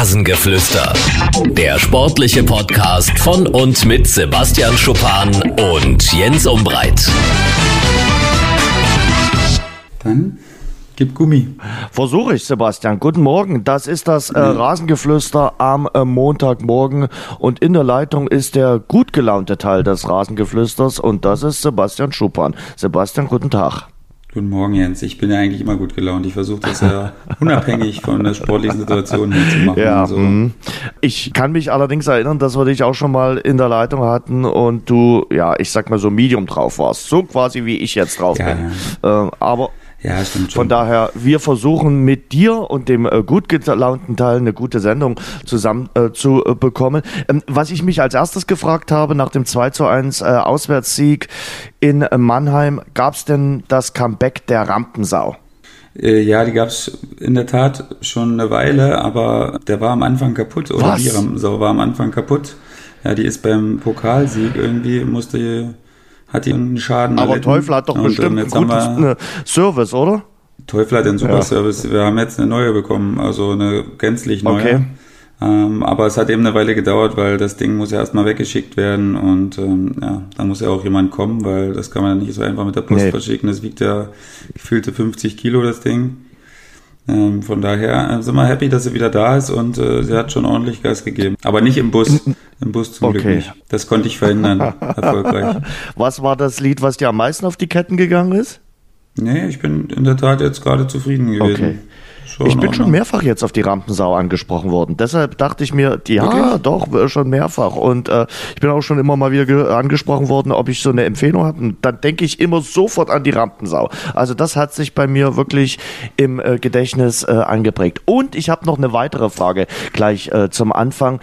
Rasengeflüster. Der sportliche Podcast von und mit Sebastian Schuppan und Jens Umbreit. Dann gib Gummi. Versuche ich, Sebastian. Guten Morgen. Das ist das äh, Rasengeflüster am äh, Montagmorgen und in der Leitung ist der gut gelaunte Teil des Rasengeflüsters und das ist Sebastian Schuppan. Sebastian, guten Tag. Guten Morgen, Jens. Ich bin ja eigentlich immer gut gelaunt. Ich versuche das ja unabhängig von der sportlichen Situation hier zu machen. Ja, so. Mhm. ich kann mich allerdings erinnern, dass wir dich auch schon mal in der Leitung hatten und du, ja, ich sag mal so Medium drauf warst. So quasi wie ich jetzt drauf ja, bin. Ja. Äh, aber ja, stimmt schon. Von daher, wir versuchen mit dir und dem äh, gut gelaunten Teil eine gute Sendung zusammen äh, zu äh, bekommen. Ähm, was ich mich als erstes gefragt habe, nach dem 2 zu 1 äh, Auswärtssieg in Mannheim, gab es denn das Comeback der Rampensau? Äh, ja, die gab es in der Tat schon eine Weile, aber der war am Anfang kaputt. Oder Was? die Rampensau war am Anfang kaputt. Ja, die ist beim Pokalsieg irgendwie, musste hat einen Schaden Aber erlitten. Teufel hat doch und, bestimmt einen guten Service, oder? Teufel hat den super ja. Service. Wir haben jetzt eine neue bekommen, also eine gänzlich neue. Okay. Ähm, aber es hat eben eine Weile gedauert, weil das Ding muss ja erstmal weggeschickt werden und ähm, ja, da muss ja auch jemand kommen, weil das kann man ja nicht so einfach mit der Post nee. verschicken. Das wiegt ja gefühlte 50 Kilo, das Ding. Ähm, von daher äh, sind wir happy, dass sie wieder da ist und äh, sie hat schon ordentlich Gas gegeben. Aber nicht im Bus. Im Bus zum okay. Glück nicht. Das konnte ich verhindern. erfolgreich. Was war das Lied, was dir am meisten auf die Ketten gegangen ist? Nee, ich bin in der Tat jetzt gerade zufrieden gewesen. Okay. Schon ich bin schon mehrfach jetzt auf die Rampensau angesprochen worden. Deshalb dachte ich mir, ja, okay. doch, äh, schon mehrfach. Und äh, ich bin auch schon immer mal wieder angesprochen worden, ob ich so eine Empfehlung habe. Und dann denke ich immer sofort an die Rampensau. Also das hat sich bei mir wirklich im äh, Gedächtnis äh, angeprägt. Und ich habe noch eine weitere Frage gleich äh, zum Anfang.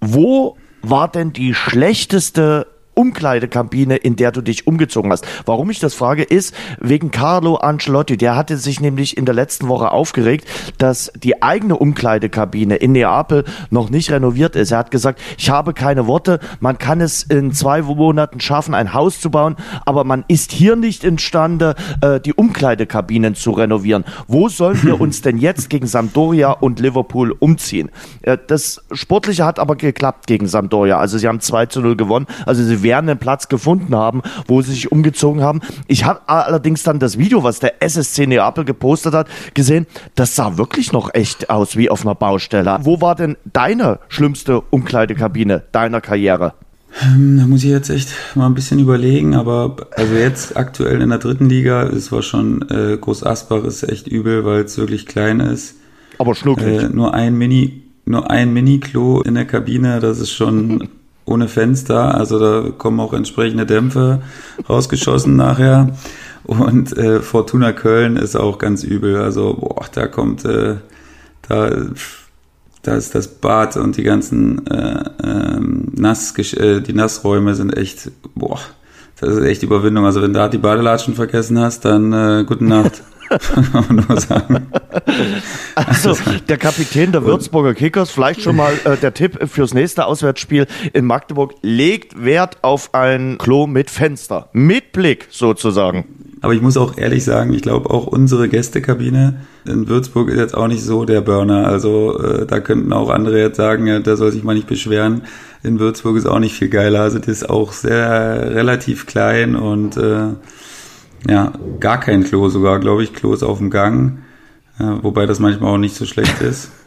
Wo war denn die schlechteste Umkleidekabine, in der du dich umgezogen hast. Warum ich das frage, ist wegen Carlo Ancelotti. Der hatte sich nämlich in der letzten Woche aufgeregt, dass die eigene Umkleidekabine in Neapel noch nicht renoviert ist. Er hat gesagt, ich habe keine Worte, man kann es in zwei Monaten schaffen, ein Haus zu bauen, aber man ist hier nicht imstande, äh, die Umkleidekabinen zu renovieren. Wo sollen wir uns denn jetzt gegen Sampdoria und Liverpool umziehen? Äh, das Sportliche hat aber geklappt gegen Sampdoria. Also sie haben 2 zu 0 gewonnen. Also sie werden einen Platz gefunden haben, wo sie sich umgezogen haben. Ich habe allerdings dann das Video, was der SSC Neapel gepostet hat, gesehen. Das sah wirklich noch echt aus wie auf einer Baustelle. Wo war denn deine schlimmste Umkleidekabine deiner Karriere? Ähm, da muss ich jetzt echt mal ein bisschen überlegen, aber also jetzt aktuell in der dritten Liga, es war schon äh, Groß Asbach ist echt übel, weil es wirklich klein ist. Aber schnucklig. Äh, nur ein Mini, nur ein Mini-Klo in der Kabine, das ist schon ohne Fenster, also da kommen auch entsprechende Dämpfe rausgeschossen nachher. Und äh, Fortuna Köln ist auch ganz übel. Also, boah, da kommt, äh, da, da ist das Bad und die ganzen äh, ähm, Nass, äh, die Nassräume sind echt, boah, das ist echt Überwindung. Also wenn du da die Badelatschen vergessen hast, dann äh, gute Nacht. Also, der Kapitän der Würzburger Kickers, vielleicht schon mal äh, der Tipp fürs nächste Auswärtsspiel in Magdeburg, legt Wert auf ein Klo mit Fenster. Mit Blick sozusagen. Aber ich muss auch ehrlich sagen, ich glaube auch unsere Gästekabine in Würzburg ist jetzt auch nicht so der Burner. Also äh, da könnten auch andere jetzt sagen, ja, der soll sich mal nicht beschweren. In Würzburg ist auch nicht viel geiler. Also das ist auch sehr relativ klein und äh, ja, gar kein Klo sogar, glaube ich. Klo ist auf dem Gang, äh, wobei das manchmal auch nicht so schlecht ist.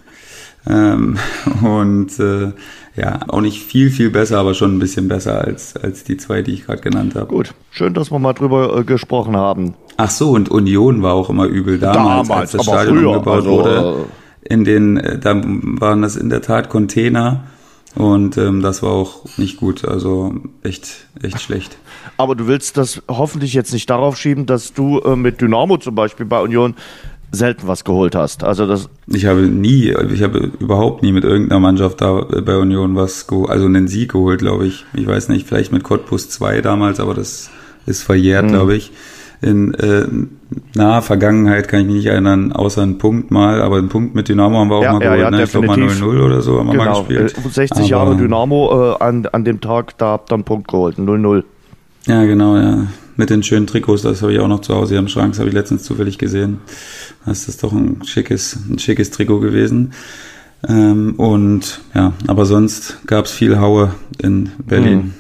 Ähm, und äh, ja, auch nicht viel, viel besser, aber schon ein bisschen besser als, als die zwei, die ich gerade genannt habe. Gut, schön, dass wir mal drüber äh, gesprochen haben. Ach so, und Union war auch immer übel damals, damals als das Stadion früher, umgebaut also, wurde. Äh, in den, äh, da waren das in der Tat Container und ähm, das war auch nicht gut, also echt, echt schlecht. Aber du willst das hoffentlich jetzt nicht darauf schieben, dass du äh, mit Dynamo zum Beispiel bei Union selten was geholt hast. Also das ich habe nie, ich habe überhaupt nie mit irgendeiner Mannschaft da bei Union was geholt, also einen Sieg geholt, glaube ich. Ich weiß nicht, vielleicht mit Cottbus 2 damals, aber das ist verjährt, mhm. glaube ich in äh, naher Vergangenheit kann ich mich nicht erinnern, außer einen Punkt mal, aber einen Punkt mit Dynamo haben wir auch ja, mal ja, geholt, ja, ne? Ich glaube mal 0-0 oder so haben wir genau. mal gespielt. 60 aber, Jahre Dynamo äh, an, an dem Tag, da habt ihr einen Punkt geholt, 0-0. Ja, genau, ja. Mit den schönen Trikots, das habe ich auch noch zu Hause hier im Schrank, das habe ich letztens zufällig gesehen. Das ist doch ein schickes, ein schickes Trikot gewesen. Ähm, und ja, aber sonst gab es viel Haue in Berlin.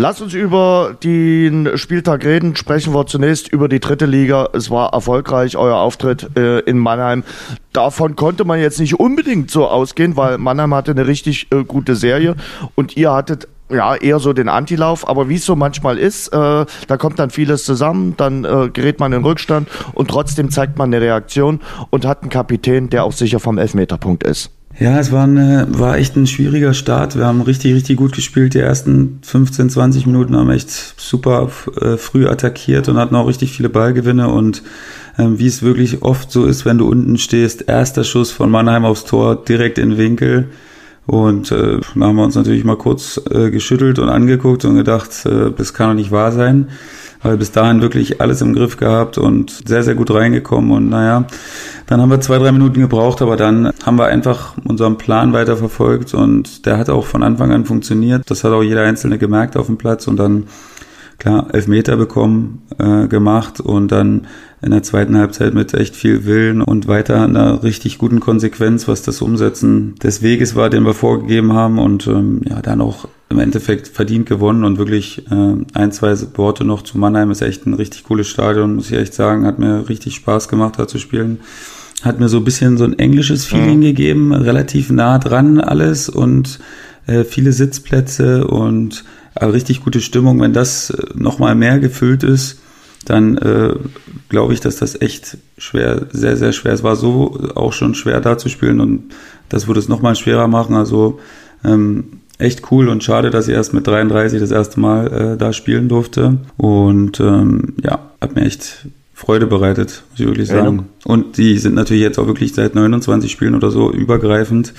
Lass uns über den Spieltag reden. Sprechen wir zunächst über die dritte Liga. Es war erfolgreich, euer Auftritt äh, in Mannheim. Davon konnte man jetzt nicht unbedingt so ausgehen, weil Mannheim hatte eine richtig äh, gute Serie und ihr hattet ja, eher so den Antilauf, aber wie es so manchmal ist, äh, da kommt dann vieles zusammen, dann äh, gerät man in Rückstand und trotzdem zeigt man eine Reaktion und hat einen Kapitän, der auch sicher vom Elfmeterpunkt ist. Ja, es war, eine, war echt ein schwieriger Start. Wir haben richtig, richtig gut gespielt. Die ersten 15, 20 Minuten haben echt super äh, früh attackiert und hatten auch richtig viele Ballgewinne. Und ähm, wie es wirklich oft so ist, wenn du unten stehst, erster Schuss von Mannheim aufs Tor, direkt in Winkel. Und äh, da haben wir uns natürlich mal kurz äh, geschüttelt und angeguckt und gedacht, äh, das kann doch nicht wahr sein weil bis dahin wirklich alles im Griff gehabt und sehr, sehr gut reingekommen. Und naja, dann haben wir zwei, drei Minuten gebraucht, aber dann haben wir einfach unseren Plan weiter verfolgt und der hat auch von Anfang an funktioniert. Das hat auch jeder Einzelne gemerkt auf dem Platz und dann klar Elfmeter bekommen, äh, gemacht und dann in der zweiten Halbzeit mit echt viel Willen und weiter einer richtig guten Konsequenz, was das Umsetzen des Weges war, den wir vorgegeben haben und ähm, ja, dann auch im Endeffekt verdient gewonnen und wirklich äh, ein, zwei Worte noch zu Mannheim ist echt ein richtig cooles Stadion, muss ich echt sagen, hat mir richtig Spaß gemacht, da zu spielen. Hat mir so ein bisschen so ein englisches Feeling mhm. gegeben, relativ nah dran alles und äh, viele Sitzplätze und äh, richtig gute Stimmung. Wenn das äh, nochmal mehr gefüllt ist, dann äh, glaube ich, dass das echt schwer, sehr, sehr schwer. Es war so auch schon schwer da zu spielen und das würde es nochmal schwerer machen. Also ähm, echt cool und schade, dass ich erst mit 33 das erste Mal äh, da spielen durfte. Und ähm, ja, hat mir echt Freude bereitet, muss ich wirklich sagen. Ja. Und die sind natürlich jetzt auch wirklich seit 29 Spielen oder so übergreifend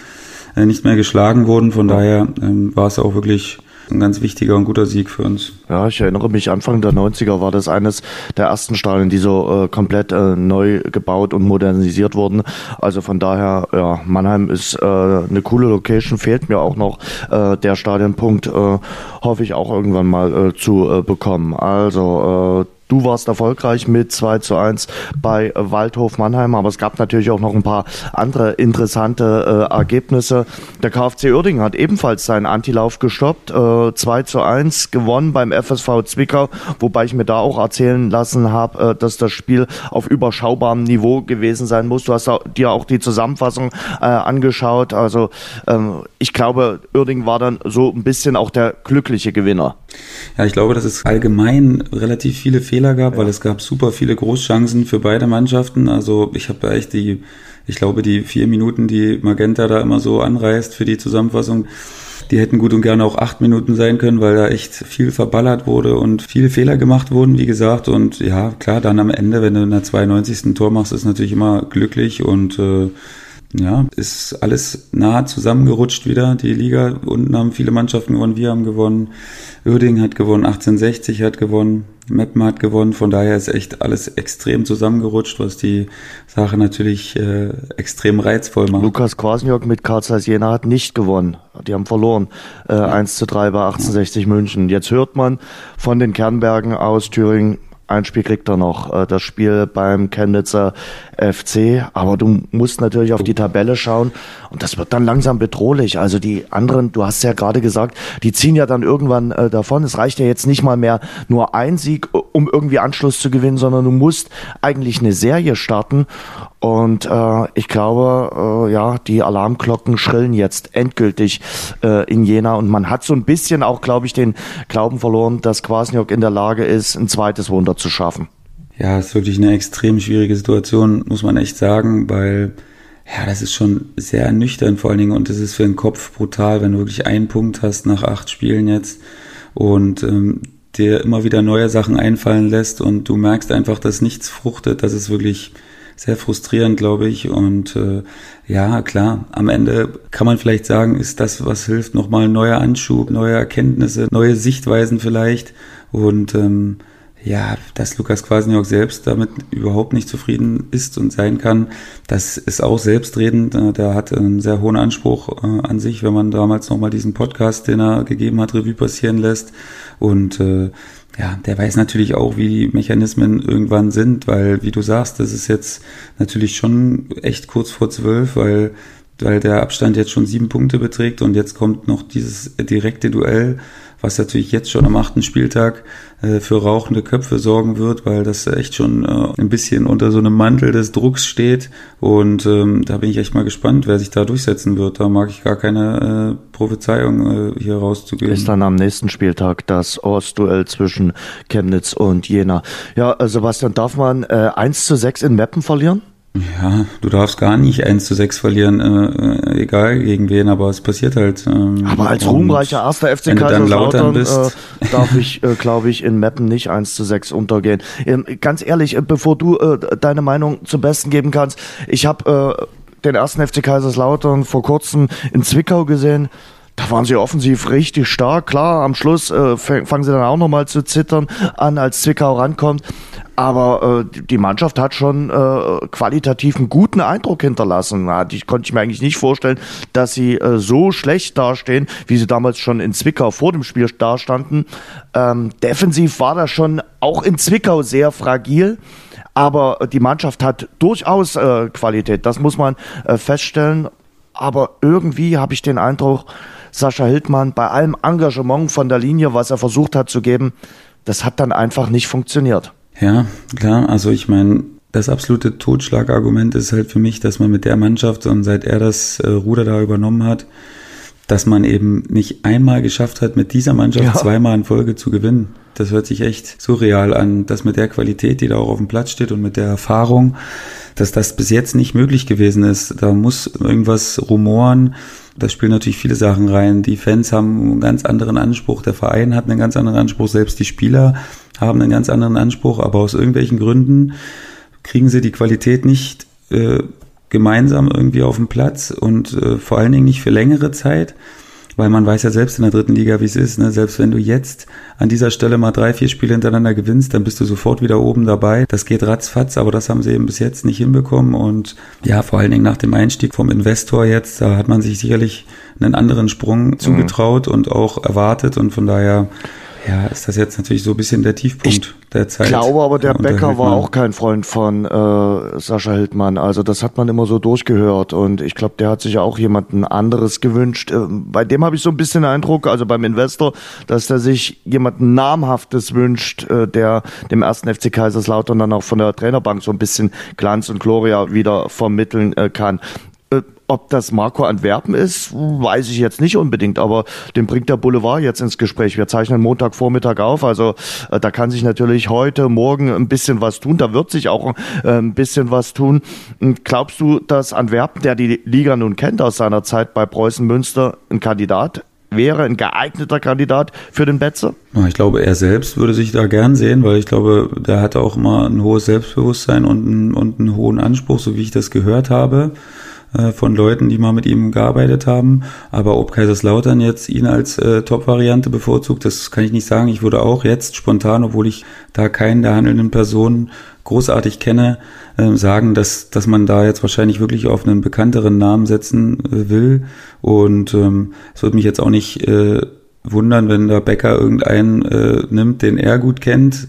äh, nicht mehr geschlagen worden. Von daher ähm, war es auch wirklich ein ganz wichtiger und guter Sieg für uns. Ja, ich erinnere mich, Anfang der 90er war das eines der ersten Stadien, die so äh, komplett äh, neu gebaut und modernisiert wurden. Also von daher, ja, Mannheim ist äh, eine coole Location, fehlt mir auch noch äh, der Stadionpunkt, äh, hoffe ich auch irgendwann mal äh, zu bekommen. Also Du warst erfolgreich mit 2 zu 1 bei Waldhof Mannheim, aber es gab natürlich auch noch ein paar andere interessante äh, Ergebnisse. Der KfC Uerdingen hat ebenfalls seinen Antilauf gestoppt, äh, 2 zu 1 gewonnen beim FSV Zwickau, wobei ich mir da auch erzählen lassen habe, äh, dass das Spiel auf überschaubarem Niveau gewesen sein muss. Du hast dir auch die Zusammenfassung äh, angeschaut. Also ähm, ich glaube, Uerdingen war dann so ein bisschen auch der glückliche Gewinner. Ja, ich glaube, dass es allgemein relativ viele Fehler gab, ja. weil es gab super viele Großchancen für beide Mannschaften. Also ich habe echt die, ich glaube, die vier Minuten, die Magenta da immer so anreißt für die Zusammenfassung, die hätten gut und gerne auch acht Minuten sein können, weil da echt viel verballert wurde und viele Fehler gemacht wurden, wie gesagt. Und ja, klar, dann am Ende, wenn du in der 92. Tor machst, ist natürlich immer glücklich und äh, ja, ist alles nah zusammengerutscht wieder. Die Liga unten haben viele Mannschaften gewonnen, wir haben gewonnen. Uerdingen hat gewonnen, 1860 hat gewonnen, Meppen hat gewonnen. Von daher ist echt alles extrem zusammengerutscht, was die Sache natürlich äh, extrem reizvoll macht. Lukas Kwasniok mit Karl Zeiss Jena hat nicht gewonnen. Die haben verloren. Äh, ja. 1 zu 3 bei 1860 ja. München. Jetzt hört man von den Kernbergen aus Thüringen, ein Spiel kriegt er noch, äh, das Spiel beim Chemnitzer FC. Aber du musst natürlich auf die Tabelle schauen und das wird dann langsam bedrohlich. Also die anderen, du hast ja gerade gesagt, die ziehen ja dann irgendwann äh, davon. Es reicht ja jetzt nicht mal mehr nur ein Sieg, um irgendwie Anschluss zu gewinnen, sondern du musst eigentlich eine Serie starten. Und äh, ich glaube, äh, ja, die Alarmglocken schrillen jetzt endgültig äh, in Jena und man hat so ein bisschen auch, glaube ich, den Glauben verloren, dass Kwasniok in der Lage ist, ein zweites Wunder zu schaffen. Ja, ist wirklich eine extrem schwierige Situation, muss man echt sagen, weil ja, das ist schon sehr nüchtern vor allen Dingen und das ist für den Kopf brutal, wenn du wirklich einen Punkt hast nach acht Spielen jetzt und ähm, dir immer wieder neue Sachen einfallen lässt und du merkst einfach, dass nichts fruchtet, dass es wirklich sehr frustrierend, glaube ich. Und äh, ja, klar, am Ende kann man vielleicht sagen, ist das, was hilft, nochmal neuer Anschub, neue Erkenntnisse, neue Sichtweisen vielleicht. Und ähm, ja, dass Lukas Kwasniok selbst damit überhaupt nicht zufrieden ist und sein kann, das ist auch selbstredend. Äh, der hat einen sehr hohen Anspruch äh, an sich, wenn man damals nochmal diesen Podcast, den er gegeben hat, Revue passieren lässt. Und äh, ja, der weiß natürlich auch, wie die Mechanismen irgendwann sind, weil, wie du sagst, das ist jetzt natürlich schon echt kurz vor zwölf, weil weil der Abstand jetzt schon sieben Punkte beträgt und jetzt kommt noch dieses direkte Duell was natürlich jetzt schon am achten Spieltag äh, für rauchende Köpfe sorgen wird, weil das echt schon äh, ein bisschen unter so einem Mantel des Drucks steht. Und ähm, da bin ich echt mal gespannt, wer sich da durchsetzen wird. Da mag ich gar keine äh, Prophezeiung äh, hier rauszugeben. Ist dann am nächsten Spieltag das Ostduell zwischen Chemnitz und Jena. Ja, äh, Sebastian, darf man äh, 1 zu 6 in Meppen verlieren? Ja, du darfst gar nicht 1 zu 6 verlieren, äh, äh, egal gegen wen, aber es passiert halt. Ähm, aber als ruhmreicher erster FC Kaiserslautern äh, darf ich, äh, glaube ich, in Meppen nicht 1 zu 6 untergehen. Ähm, ganz ehrlich, äh, bevor du äh, deine Meinung zum Besten geben kannst, ich habe den ersten FC Kaiserslautern vor kurzem in Zwickau gesehen. Da waren sie offensiv richtig stark. Klar, am Schluss äh, fangen sie dann auch nochmal zu zittern an, als Zwickau rankommt. Aber äh, die Mannschaft hat schon äh, qualitativ einen guten Eindruck hinterlassen. Ich konnte ich mir eigentlich nicht vorstellen, dass sie äh, so schlecht dastehen, wie sie damals schon in Zwickau vor dem Spiel dastanden. Ähm, defensiv war das schon auch in Zwickau sehr fragil. Aber die Mannschaft hat durchaus äh, Qualität, das muss man äh, feststellen. Aber irgendwie habe ich den Eindruck, Sascha Hildmann bei allem Engagement von der Linie, was er versucht hat zu geben, das hat dann einfach nicht funktioniert. Ja, klar. Also ich meine, das absolute Totschlagargument ist halt für mich, dass man mit der Mannschaft und seit er das äh, Ruder da übernommen hat, dass man eben nicht einmal geschafft hat, mit dieser Mannschaft ja. zweimal in Folge zu gewinnen. Das hört sich echt surreal an, dass mit der Qualität, die da auch auf dem Platz steht und mit der Erfahrung, dass das bis jetzt nicht möglich gewesen ist. Da muss irgendwas rumoren. Da spielen natürlich viele Sachen rein. Die Fans haben einen ganz anderen Anspruch. Der Verein hat einen ganz anderen Anspruch. Selbst die Spieler haben einen ganz anderen Anspruch. Aber aus irgendwelchen Gründen kriegen sie die Qualität nicht äh, gemeinsam irgendwie auf den Platz und äh, vor allen Dingen nicht für längere Zeit weil man weiß ja selbst in der dritten Liga, wie es ist. Ne? Selbst wenn du jetzt an dieser Stelle mal drei, vier Spiele hintereinander gewinnst, dann bist du sofort wieder oben dabei. Das geht ratzfatz, aber das haben sie eben bis jetzt nicht hinbekommen. Und ja, vor allen Dingen nach dem Einstieg vom Investor jetzt, da hat man sich sicherlich einen anderen Sprung mhm. zugetraut und auch erwartet. Und von daher ja, ist das jetzt natürlich so ein bisschen der Tiefpunkt ich der Zeit. Ich glaube aber, der Becker war auch kein Freund von äh, Sascha Hildmann. Also das hat man immer so durchgehört und ich glaube, der hat sich auch jemanden anderes gewünscht. Äh, bei dem habe ich so ein bisschen den Eindruck, also beim Investor, dass der sich jemanden namhaftes wünscht, äh, der dem ersten FC Kaiserslautern dann auch von der Trainerbank so ein bisschen Glanz und Gloria wieder vermitteln äh, kann. Ob das Marco Antwerpen ist, weiß ich jetzt nicht unbedingt, aber den bringt der Boulevard jetzt ins Gespräch. Wir zeichnen Montagvormittag auf, also äh, da kann sich natürlich heute, morgen ein bisschen was tun. Da wird sich auch äh, ein bisschen was tun. Und glaubst du, dass Antwerpen, der die Liga nun kennt aus seiner Zeit bei Preußen Münster, ein Kandidat wäre, ein geeigneter Kandidat für den Betze? Ich glaube, er selbst würde sich da gern sehen, weil ich glaube, der hat auch immer ein hohes Selbstbewusstsein und einen, und einen hohen Anspruch, so wie ich das gehört habe. Äh, von Leuten, die mal mit ihm gearbeitet haben. Aber ob Kaiserslautern jetzt ihn als äh, Top-Variante bevorzugt, das kann ich nicht sagen. Ich würde auch jetzt spontan, obwohl ich da keinen der handelnden Personen großartig kenne, äh, sagen, dass, dass man da jetzt wahrscheinlich wirklich auf einen bekannteren Namen setzen äh, will. Und ähm, es würde mich jetzt auch nicht äh, wundern, wenn der Bäcker irgendeinen äh, nimmt, den er gut kennt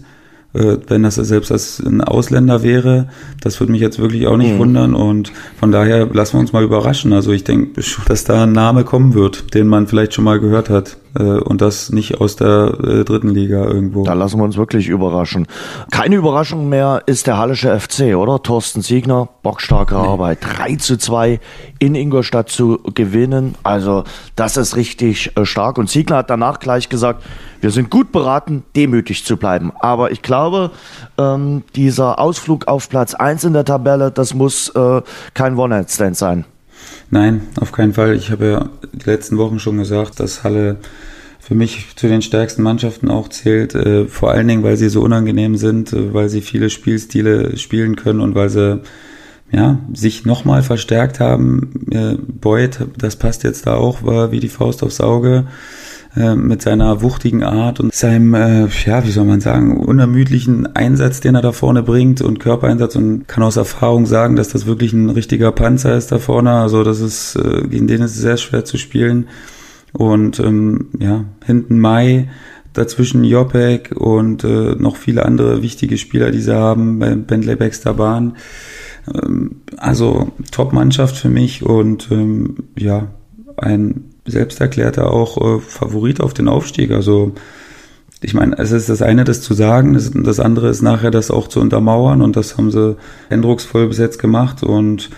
wenn das selbst als ein Ausländer wäre. Das würde mich jetzt wirklich auch nicht mhm. wundern und von daher lassen wir uns mal überraschen. Also ich denke, dass da ein Name kommen wird, den man vielleicht schon mal gehört hat äh, und das nicht aus der äh, dritten Liga irgendwo. Da lassen wir uns wirklich überraschen. Keine Überraschung mehr ist der Hallische FC, oder? Thorsten Siegner, bockstarke nee. Arbeit. 3 zu 2 in Ingolstadt zu gewinnen. Also das ist richtig stark. Und Siegner hat danach gleich gesagt, wir sind gut beraten, demütig zu bleiben. Aber ich glaube, ähm, dieser Ausflug auf Platz 1 in der Tabelle, das muss äh, kein One-Night-Stand sein. Nein, auf keinen Fall. Ich habe ja die letzten Wochen schon gesagt, dass Halle für mich zu den stärksten Mannschaften auch zählt. Äh, vor allen Dingen, weil sie so unangenehm sind, äh, weil sie viele Spielstile spielen können und weil sie ja, sich nochmal verstärkt haben. Äh, Boyd, das passt jetzt da auch, war wie die Faust aufs Auge. Äh, mit seiner wuchtigen Art und seinem, äh, ja, wie soll man sagen, unermüdlichen Einsatz, den er da vorne bringt und Körpereinsatz und kann aus Erfahrung sagen, dass das wirklich ein richtiger Panzer ist da vorne. Also das ist, äh, gegen den ist es sehr schwer zu spielen. Und ähm, ja, hinten Mai, dazwischen Jopek und äh, noch viele andere wichtige Spieler, die sie haben, bei Bentley Baxter Bahn. Ähm, also Top-Mannschaft für mich und ähm, ja, ein selbsterklärter auch äh, Favorit auf den Aufstieg. Also ich meine, es ist das eine, das zu sagen, das, das, andere ist nachher das auch zu untermauern und das haben sie eindrucksvoll bis jetzt gemacht und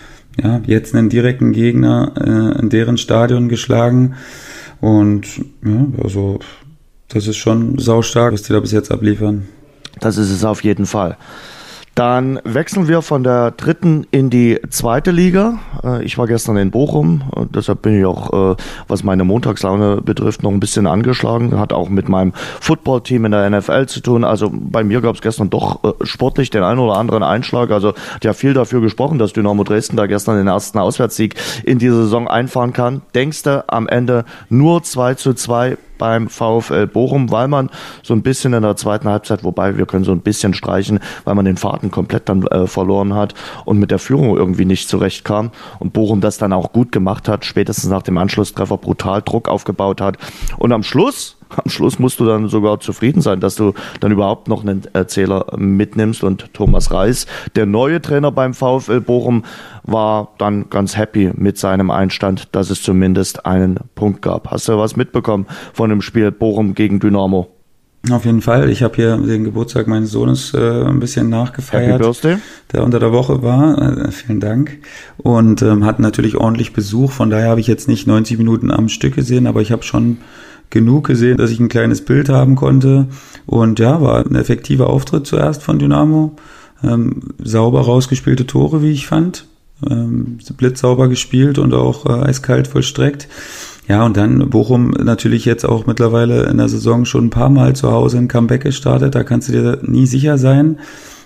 ja, jetzt einen direkten Gegner äh, in deren Stadion geschlagen und ja, also das ist schon saustark, was die da bis jetzt abliefern. Das ist es auf jeden Fall. Dann wechseln wir von der dritten in die zweite Liga. Äh, ich war gestern in Bochum, deshalb bin ich auch, äh, was meine Montagslaune betrifft, noch ein bisschen angeschlagen. Hat auch mit meinem Footballteam in der NFL zu tun. Also bei mir gab es gestern doch äh, sportlich den einen oder anderen Einschlag. Also hat viel dafür gesprochen, dass Dynamo Dresden da gestern den ersten Auswärtssieg in die Saison einfahren kann. Denkst du am Ende nur 2 zu 2 beim VfL Bochum, weil man so ein bisschen in der zweiten Halbzeit, wobei wir können so ein bisschen streichen, weil man den Faden komplett dann äh, verloren hat und mit der Führung irgendwie nicht zurechtkam und Bochum das dann auch gut gemacht hat, spätestens nach dem Anschlusstreffer brutal Druck aufgebaut hat. Und am Schluss am Schluss musst du dann sogar zufrieden sein, dass du dann überhaupt noch einen Erzähler mitnimmst. Und Thomas Reis, der neue Trainer beim VfL Bochum, war dann ganz happy mit seinem Einstand, dass es zumindest einen Punkt gab. Hast du was mitbekommen von dem Spiel Bochum gegen Dynamo? Auf jeden Fall. Ich habe hier den Geburtstag meines Sohnes äh, ein bisschen nachgefeiert. Happy Birthday. Der unter der Woche war. Äh, vielen Dank. Und ähm, hatten natürlich ordentlich Besuch. Von daher habe ich jetzt nicht 90 Minuten am Stück gesehen, aber ich habe schon genug gesehen, dass ich ein kleines Bild haben konnte. Und ja, war ein effektiver Auftritt zuerst von Dynamo. Ähm, sauber rausgespielte Tore, wie ich fand. Ähm, blitzsauber gespielt und auch äh, eiskalt vollstreckt. Ja, und dann Bochum natürlich jetzt auch mittlerweile in der Saison schon ein paar Mal zu Hause ein Comeback gestartet. Da kannst du dir nie sicher sein.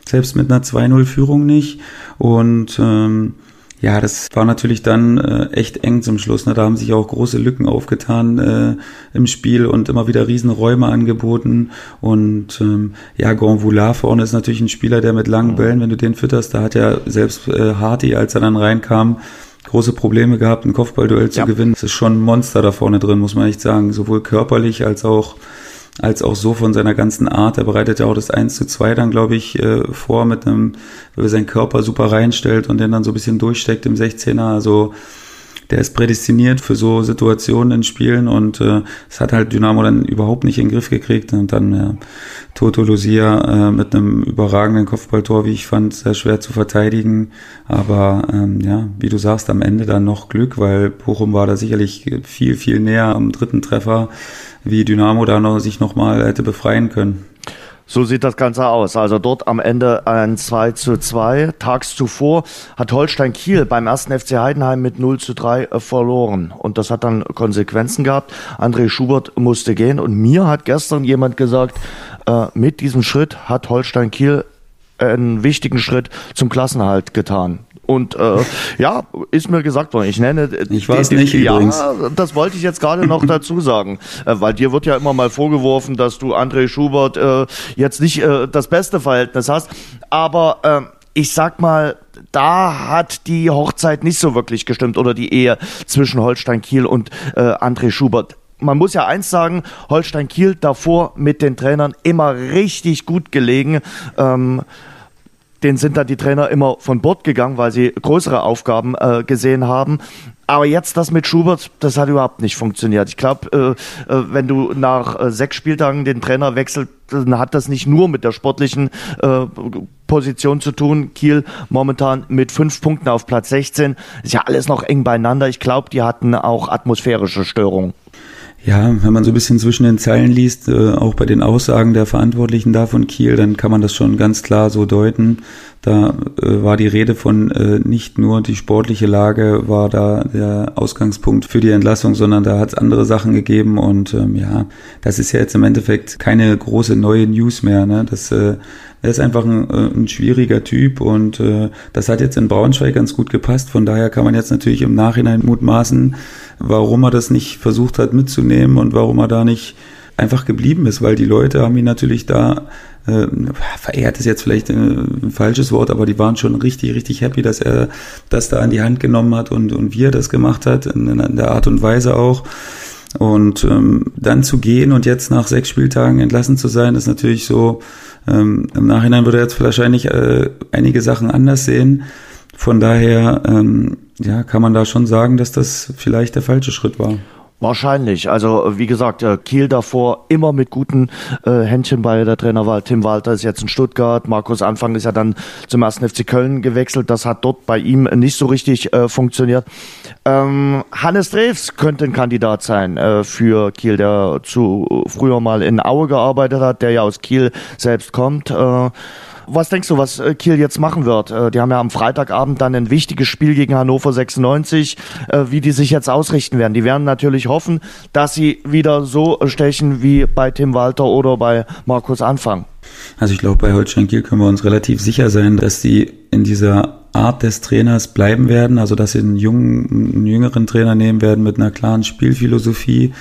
Selbst mit einer 2-0-Führung nicht. Und ähm, ja, das war natürlich dann äh, echt eng zum Schluss. Ne? Da haben sich auch große Lücken aufgetan äh, im Spiel und immer wieder Riesenräume angeboten. Und ähm, ja, Gonvoula vorne ist natürlich ein Spieler, der mit langen Bällen, wenn du den fütterst, da hat ja selbst äh, Hardy, als er dann reinkam, große Probleme gehabt, ein Kopfballduell zu ja. gewinnen. Es ist schon ein Monster da vorne drin, muss man echt sagen. Sowohl körperlich als auch als auch so von seiner ganzen Art. Er bereitet ja auch das 1 zu 2 dann, glaube ich, äh, vor mit einem, wo er seinen Körper super reinstellt und den dann so ein bisschen durchsteckt im 16er. Also der ist prädestiniert für so Situationen in Spielen und äh, das hat halt Dynamo dann überhaupt nicht in den Griff gekriegt und dann ja, Toto Lucia äh, mit einem überragenden Kopfballtor, wie ich fand, sehr schwer zu verteidigen, aber ähm, ja, wie du sagst, am Ende dann noch Glück, weil Bochum war da sicherlich viel, viel näher am dritten Treffer wie Dynamo da noch, sich nochmal hätte befreien können. So sieht das Ganze aus. Also dort am Ende ein 2 zu 2. Tags zuvor hat Holstein Kiel beim ersten FC Heidenheim mit 0 zu 3 äh, verloren. Und das hat dann Konsequenzen gehabt. André Schubert musste gehen. Und mir hat gestern jemand gesagt, äh, mit diesem Schritt hat Holstein Kiel einen wichtigen Schritt zum Klassenhalt getan. Und äh, ja, ist mir gesagt worden. Ich nenne. Ich weiß nicht ja, übrigens. Das wollte ich jetzt gerade noch dazu sagen, äh, weil dir wird ja immer mal vorgeworfen, dass du André Schubert äh, jetzt nicht äh, das beste Verhältnis hast. Aber äh, ich sag mal, da hat die Hochzeit nicht so wirklich gestimmt oder die Ehe zwischen Holstein Kiel und äh, André Schubert man muss ja eins sagen, Holstein Kiel davor mit den Trainern immer richtig gut gelegen. Ähm, den sind dann die Trainer immer von Bord gegangen, weil sie größere Aufgaben äh, gesehen haben. Aber jetzt das mit Schubert, das hat überhaupt nicht funktioniert. Ich glaube, äh, äh, wenn du nach äh, sechs Spieltagen den Trainer wechselst, dann hat das nicht nur mit der sportlichen äh, Position zu tun. Kiel momentan mit fünf Punkten auf Platz 16. Ist ja alles noch eng beieinander. Ich glaube, die hatten auch atmosphärische Störungen. Ja, wenn man so ein bisschen zwischen den Zeilen liest, äh, auch bei den Aussagen der Verantwortlichen da von Kiel, dann kann man das schon ganz klar so deuten. Da äh, war die Rede von äh, nicht nur die sportliche Lage war da der Ausgangspunkt für die Entlassung, sondern da hat es andere Sachen gegeben und ähm, ja, das ist ja jetzt im Endeffekt keine große neue News mehr. Ne? Das äh, er ist einfach ein, äh, ein schwieriger Typ und äh, das hat jetzt in Braunschweig ganz gut gepasst. Von daher kann man jetzt natürlich im Nachhinein mutmaßen, warum er das nicht versucht hat mitzunehmen und warum er da nicht einfach geblieben ist, weil die Leute haben ihn natürlich da äh, verehrt ist jetzt vielleicht ein, ein falsches Wort, aber die waren schon richtig, richtig happy, dass er das da an die Hand genommen hat und, und wie er das gemacht hat, in, in der Art und Weise auch. Und ähm, dann zu gehen und jetzt nach sechs Spieltagen entlassen zu sein, ist natürlich so, ähm, Im Nachhinein würde er jetzt wahrscheinlich äh, einige Sachen anders sehen. Von daher, ähm, ja, kann man da schon sagen, dass das vielleicht der falsche Schritt war. Wahrscheinlich. Also wie gesagt, äh, Kiel davor immer mit guten äh, Händchen bei der Trainerwahl. Tim Walter ist jetzt in Stuttgart. Markus Anfang ist ja dann zum ersten FC Köln gewechselt. Das hat dort bei ihm nicht so richtig äh, funktioniert. Ähm, Hannes Drews könnte ein Kandidat sein äh, für Kiel, der zu früher mal in Aue gearbeitet hat, der ja aus Kiel selbst kommt. Äh, was denkst du, was äh, Kiel jetzt machen wird? Äh, die haben ja am Freitagabend dann ein wichtiges Spiel gegen Hannover 96, äh, wie die sich jetzt ausrichten werden. Die werden natürlich hoffen, dass sie wieder so stechen wie bei Tim Walter oder bei Markus Anfang. Also ich glaube, bei Holstein Kiel können wir uns relativ sicher sein, dass sie in dieser Art des Trainers bleiben werden, also dass sie einen jungen, einen jüngeren Trainer nehmen werden mit einer klaren Spielphilosophie,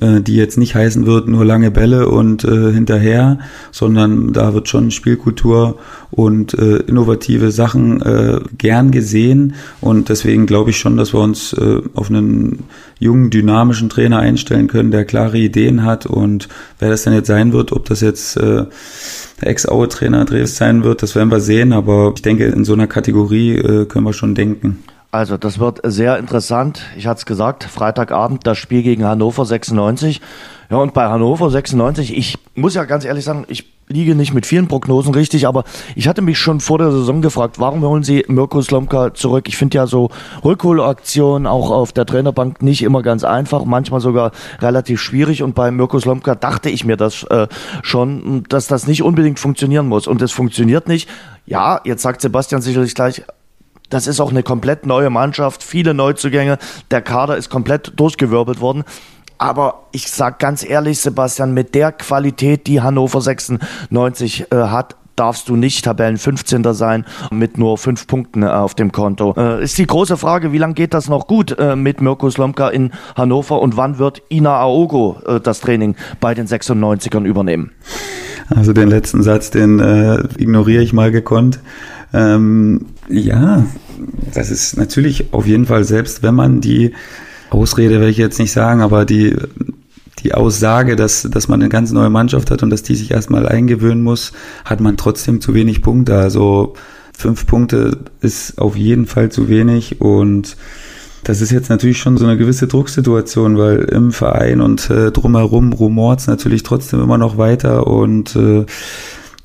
die jetzt nicht heißen wird, nur lange Bälle und äh, hinterher, sondern da wird schon Spielkultur und äh, innovative Sachen äh, gern gesehen. Und deswegen glaube ich schon, dass wir uns äh, auf einen jungen, dynamischen Trainer einstellen können, der klare Ideen hat. Und wer das dann jetzt sein wird, ob das jetzt äh, der Ex-Aue-Trainer Dreves sein wird, das werden wir sehen. Aber ich denke, in so einer Kategorie äh, können wir schon denken. Also das wird sehr interessant. Ich hatte es gesagt, Freitagabend das Spiel gegen Hannover 96. Ja, und bei Hannover 96, ich muss ja ganz ehrlich sagen, ich liege nicht mit vielen Prognosen richtig, aber ich hatte mich schon vor der Saison gefragt, warum holen Sie Mirko Slomka zurück? Ich finde ja so Rückholaktionen auch auf der Trainerbank nicht immer ganz einfach, manchmal sogar relativ schwierig und bei Mirko Slomka dachte ich mir das äh, schon, dass das nicht unbedingt funktionieren muss und es funktioniert nicht. Ja, jetzt sagt Sebastian sicherlich gleich, das ist auch eine komplett neue Mannschaft, viele Neuzugänge. Der Kader ist komplett durchgewirbelt worden. Aber ich sag ganz ehrlich, Sebastian, mit der Qualität, die Hannover 96 äh, hat, darfst du nicht Tabellen 15. sein mit nur fünf Punkten äh, auf dem Konto. Äh, ist die große Frage, wie lange geht das noch gut äh, mit Mirko Slomka in Hannover und wann wird Ina Aogo äh, das Training bei den 96ern übernehmen? Also den letzten Satz, den äh, ignoriere ich mal gekonnt. Ähm, ja, das ist natürlich auf jeden Fall, selbst wenn man die Ausrede will ich jetzt nicht sagen, aber die, die Aussage, dass, dass man eine ganz neue Mannschaft hat und dass die sich erstmal eingewöhnen muss, hat man trotzdem zu wenig Punkte. Also fünf Punkte ist auf jeden Fall zu wenig und das ist jetzt natürlich schon so eine gewisse Drucksituation, weil im Verein und äh, drumherum rumort es natürlich trotzdem immer noch weiter und äh,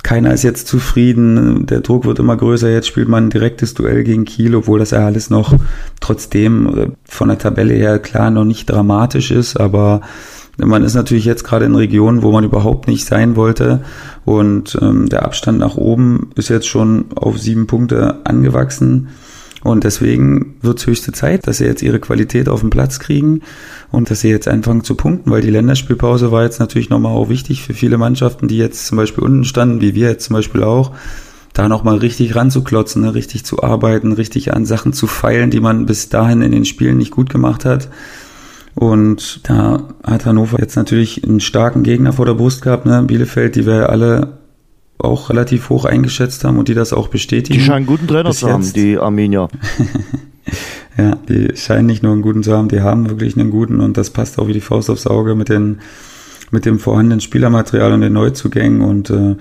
keiner ist jetzt zufrieden, der Druck wird immer größer, jetzt spielt man ein direktes Duell gegen Kiel, obwohl das ja alles noch trotzdem äh, von der Tabelle her klar noch nicht dramatisch ist, aber man ist natürlich jetzt gerade in Regionen, wo man überhaupt nicht sein wollte und ähm, der Abstand nach oben ist jetzt schon auf sieben Punkte angewachsen. Und deswegen wird es höchste Zeit, dass sie jetzt ihre Qualität auf den Platz kriegen und dass sie jetzt anfangen zu punkten, weil die Länderspielpause war jetzt natürlich nochmal auch wichtig für viele Mannschaften, die jetzt zum Beispiel unten standen, wie wir jetzt zum Beispiel auch, da nochmal richtig ranzuklotzen, ne, richtig zu arbeiten, richtig an Sachen zu feilen, die man bis dahin in den Spielen nicht gut gemacht hat. Und da hat Hannover jetzt natürlich einen starken Gegner vor der Brust gehabt, ne? Bielefeld, die wir alle auch relativ hoch eingeschätzt haben und die das auch bestätigen. Die scheinen einen guten Trainer zu haben, die Arminia. ja, die scheinen nicht nur einen guten zu haben, die haben wirklich einen guten und das passt auch wie die Faust aufs Auge mit den mit dem vorhandenen Spielermaterial und den Neuzugängen und äh,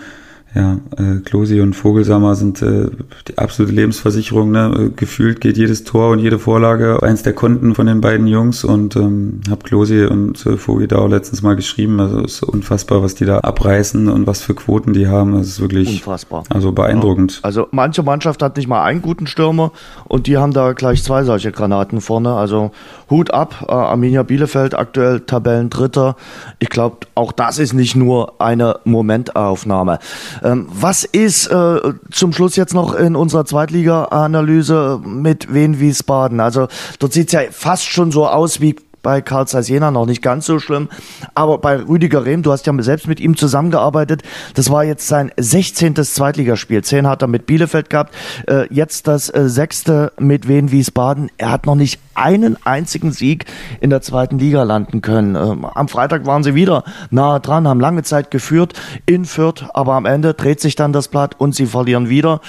ja, äh, Klosi und Vogelsammer sind äh, die absolute Lebensversicherung. Ne? Gefühlt geht jedes Tor und jede Vorlage eins der Konten von den beiden Jungs und ähm, habe Klosi und äh, auch letztens mal geschrieben. Also es ist unfassbar, was die da abreißen und was für Quoten die haben. Das ist wirklich unfassbar. Also beeindruckend. Ja. Also manche Mannschaft hat nicht mal einen guten Stürmer und die haben da gleich zwei solche Granaten vorne. Also Hut ab, äh, Arminia Bielefeld aktuell Tabellendritter. Ich glaube, auch das ist nicht nur eine Momentaufnahme. Ähm, was ist äh, zum Schluss jetzt noch in unserer Zweitliga-Analyse mit Wien Wiesbaden? Also dort sieht es ja fast schon so aus wie bei Karl Zeiss Jena noch nicht ganz so schlimm. Aber bei Rüdiger Rehm, du hast ja selbst mit ihm zusammengearbeitet. Das war jetzt sein 16. Zweitligaspiel. Zehn hat er mit Bielefeld gehabt. Äh, jetzt das äh, sechste mit Wien Wiesbaden. Er hat noch nicht einen einzigen Sieg in der zweiten Liga landen können. Ähm, am Freitag waren sie wieder nahe dran, haben lange Zeit geführt in Fürth. Aber am Ende dreht sich dann das Blatt und sie verlieren wieder.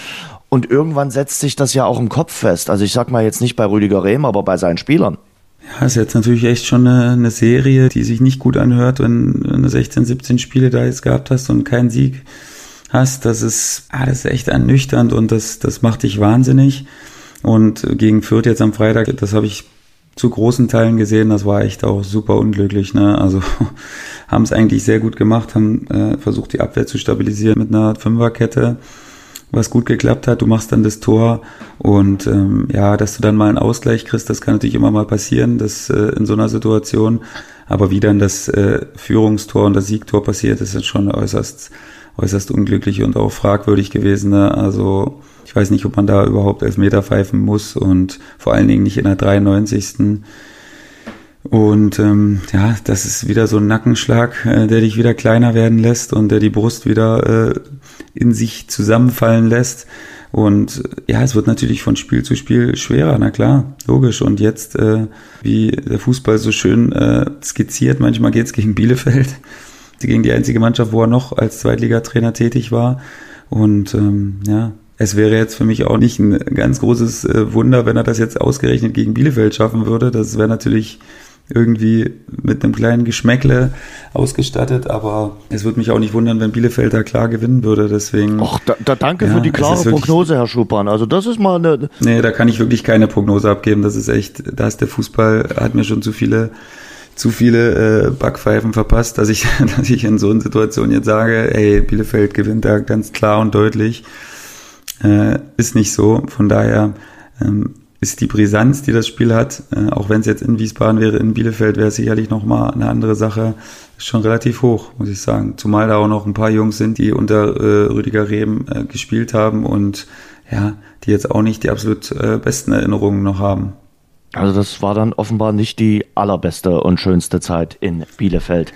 Und irgendwann setzt sich das ja auch im Kopf fest. Also ich sag mal jetzt nicht bei Rüdiger Rehm, aber bei seinen Spielern. Ja, ist jetzt natürlich echt schon eine, eine Serie, die sich nicht gut anhört, wenn, wenn du 16, 17 Spiele da jetzt gehabt hast und keinen Sieg hast. Das ist, ah, das ist echt ernüchternd und das, das macht dich wahnsinnig. Und gegen Fürth jetzt am Freitag, das habe ich zu großen Teilen gesehen, das war echt auch super unglücklich. Ne? Also haben es eigentlich sehr gut gemacht, haben äh, versucht, die Abwehr zu stabilisieren mit einer Fünferkette, was gut geklappt hat. Du machst dann das Tor und ähm, ja, dass du dann mal einen Ausgleich kriegst, das kann natürlich immer mal passieren, dass äh, in so einer Situation. Aber wie dann das äh, Führungstor und das Siegtor passiert, ist jetzt schon äußerst, äußerst unglücklich und auch fragwürdig gewesen. Ne? Also ich weiß nicht, ob man da überhaupt Elfmeter pfeifen muss und vor allen Dingen nicht in der 93. Und ähm, ja, das ist wieder so ein Nackenschlag, äh, der dich wieder kleiner werden lässt und der die Brust wieder äh, in sich zusammenfallen lässt. Und ja, es wird natürlich von Spiel zu Spiel schwerer, na klar, logisch. Und jetzt, äh, wie der Fußball so schön äh, skizziert, manchmal geht's gegen Bielefeld, gegen die einzige Mannschaft, wo er noch als Zweitligatrainer tätig war. Und ähm, ja, es wäre jetzt für mich auch nicht ein ganz großes äh, Wunder, wenn er das jetzt ausgerechnet gegen Bielefeld schaffen würde. Das wäre natürlich irgendwie mit einem kleinen Geschmäckle ausgestattet, aber es würde mich auch nicht wundern, wenn Bielefeld da klar gewinnen würde, deswegen. Ach, da, da danke ja, für die klare wirklich, Prognose, Herr Schuppan. Also das ist mal eine... Nee, da kann ich wirklich keine Prognose abgeben, das ist echt, da ist der Fußball, hat mir schon zu viele zu viele äh, Backpfeifen verpasst, dass ich, dass ich in so einer Situation jetzt sage, ey, Bielefeld gewinnt da ganz klar und deutlich. Äh, ist nicht so. Von daher ähm, ist die Brisanz, die das Spiel hat, äh, auch wenn es jetzt in Wiesbaden wäre, in Bielefeld wäre es sicherlich nochmal eine andere Sache, schon relativ hoch, muss ich sagen. Zumal da auch noch ein paar Jungs sind, die unter äh, Rüdiger Rehm äh, gespielt haben und ja, die jetzt auch nicht die absolut äh, besten Erinnerungen noch haben. Also das war dann offenbar nicht die allerbeste und schönste Zeit in Bielefeld,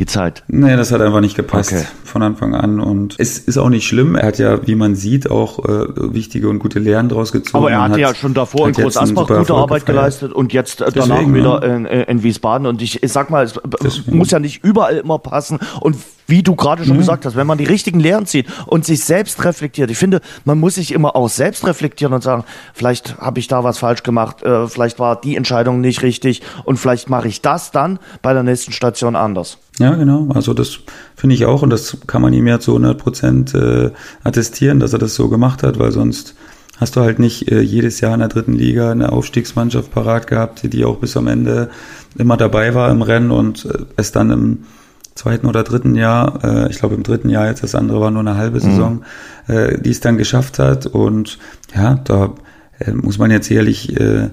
die Zeit. Nee, das hat einfach nicht gepasst okay. von Anfang an und es ist auch nicht schlimm. Er hat ja, wie man sieht, auch äh, wichtige und gute Lehren draus gezogen. Aber er hatte hat, ja schon davor in Groß Asbach gute Arbeit gefeiert. geleistet und jetzt äh, danach Deswegen, wieder ja. in, in, Wiesbaden und ich, ich sag mal, es Deswegen. muss ja nicht überall immer passen und wie du gerade schon mhm. gesagt hast, wenn man die richtigen Lehren zieht und sich selbst reflektiert. Ich finde, man muss sich immer auch selbst reflektieren und sagen, vielleicht habe ich da was falsch gemacht, äh, vielleicht war die Entscheidung nicht richtig und vielleicht mache ich das dann bei der nächsten Station anders. Ja, genau. Also das finde ich auch und das kann man ihm ja zu 100 Prozent äh, attestieren, dass er das so gemacht hat, weil sonst hast du halt nicht äh, jedes Jahr in der dritten Liga eine Aufstiegsmannschaft parat gehabt, die auch bis am Ende immer dabei war im Rennen und äh, es dann im zweiten oder dritten Jahr, äh, ich glaube im dritten Jahr jetzt, das andere war nur eine halbe Saison, mhm. äh, die es dann geschafft hat. Und ja, da äh, muss man jetzt sicherlich äh,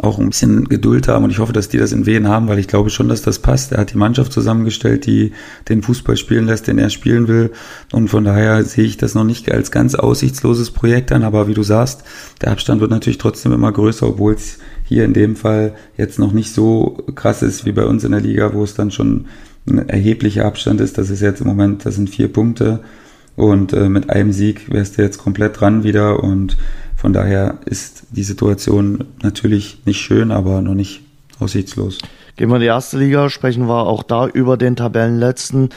auch ein bisschen Geduld haben und ich hoffe, dass die das in Wehen haben, weil ich glaube schon, dass das passt. Er hat die Mannschaft zusammengestellt, die den Fußball spielen lässt, den er spielen will und von daher sehe ich das noch nicht als ganz aussichtsloses Projekt an, aber wie du sagst, der Abstand wird natürlich trotzdem immer größer, obwohl es hier in dem Fall jetzt noch nicht so krass ist wie bei uns in der Liga, wo es dann schon ein erheblicher Abstand ist. Das ist jetzt im Moment, das sind vier Punkte. Und äh, mit einem Sieg wärst du jetzt komplett dran wieder. Und von daher ist die Situation natürlich nicht schön, aber noch nicht aussichtslos. Gehen wir in die erste Liga, sprechen wir auch da über den Tabellenletzten.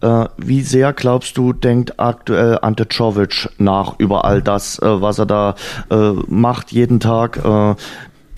Äh, wie sehr glaubst du, denkt aktuell Ante Czovic nach über all das, äh, was er da äh, macht jeden Tag?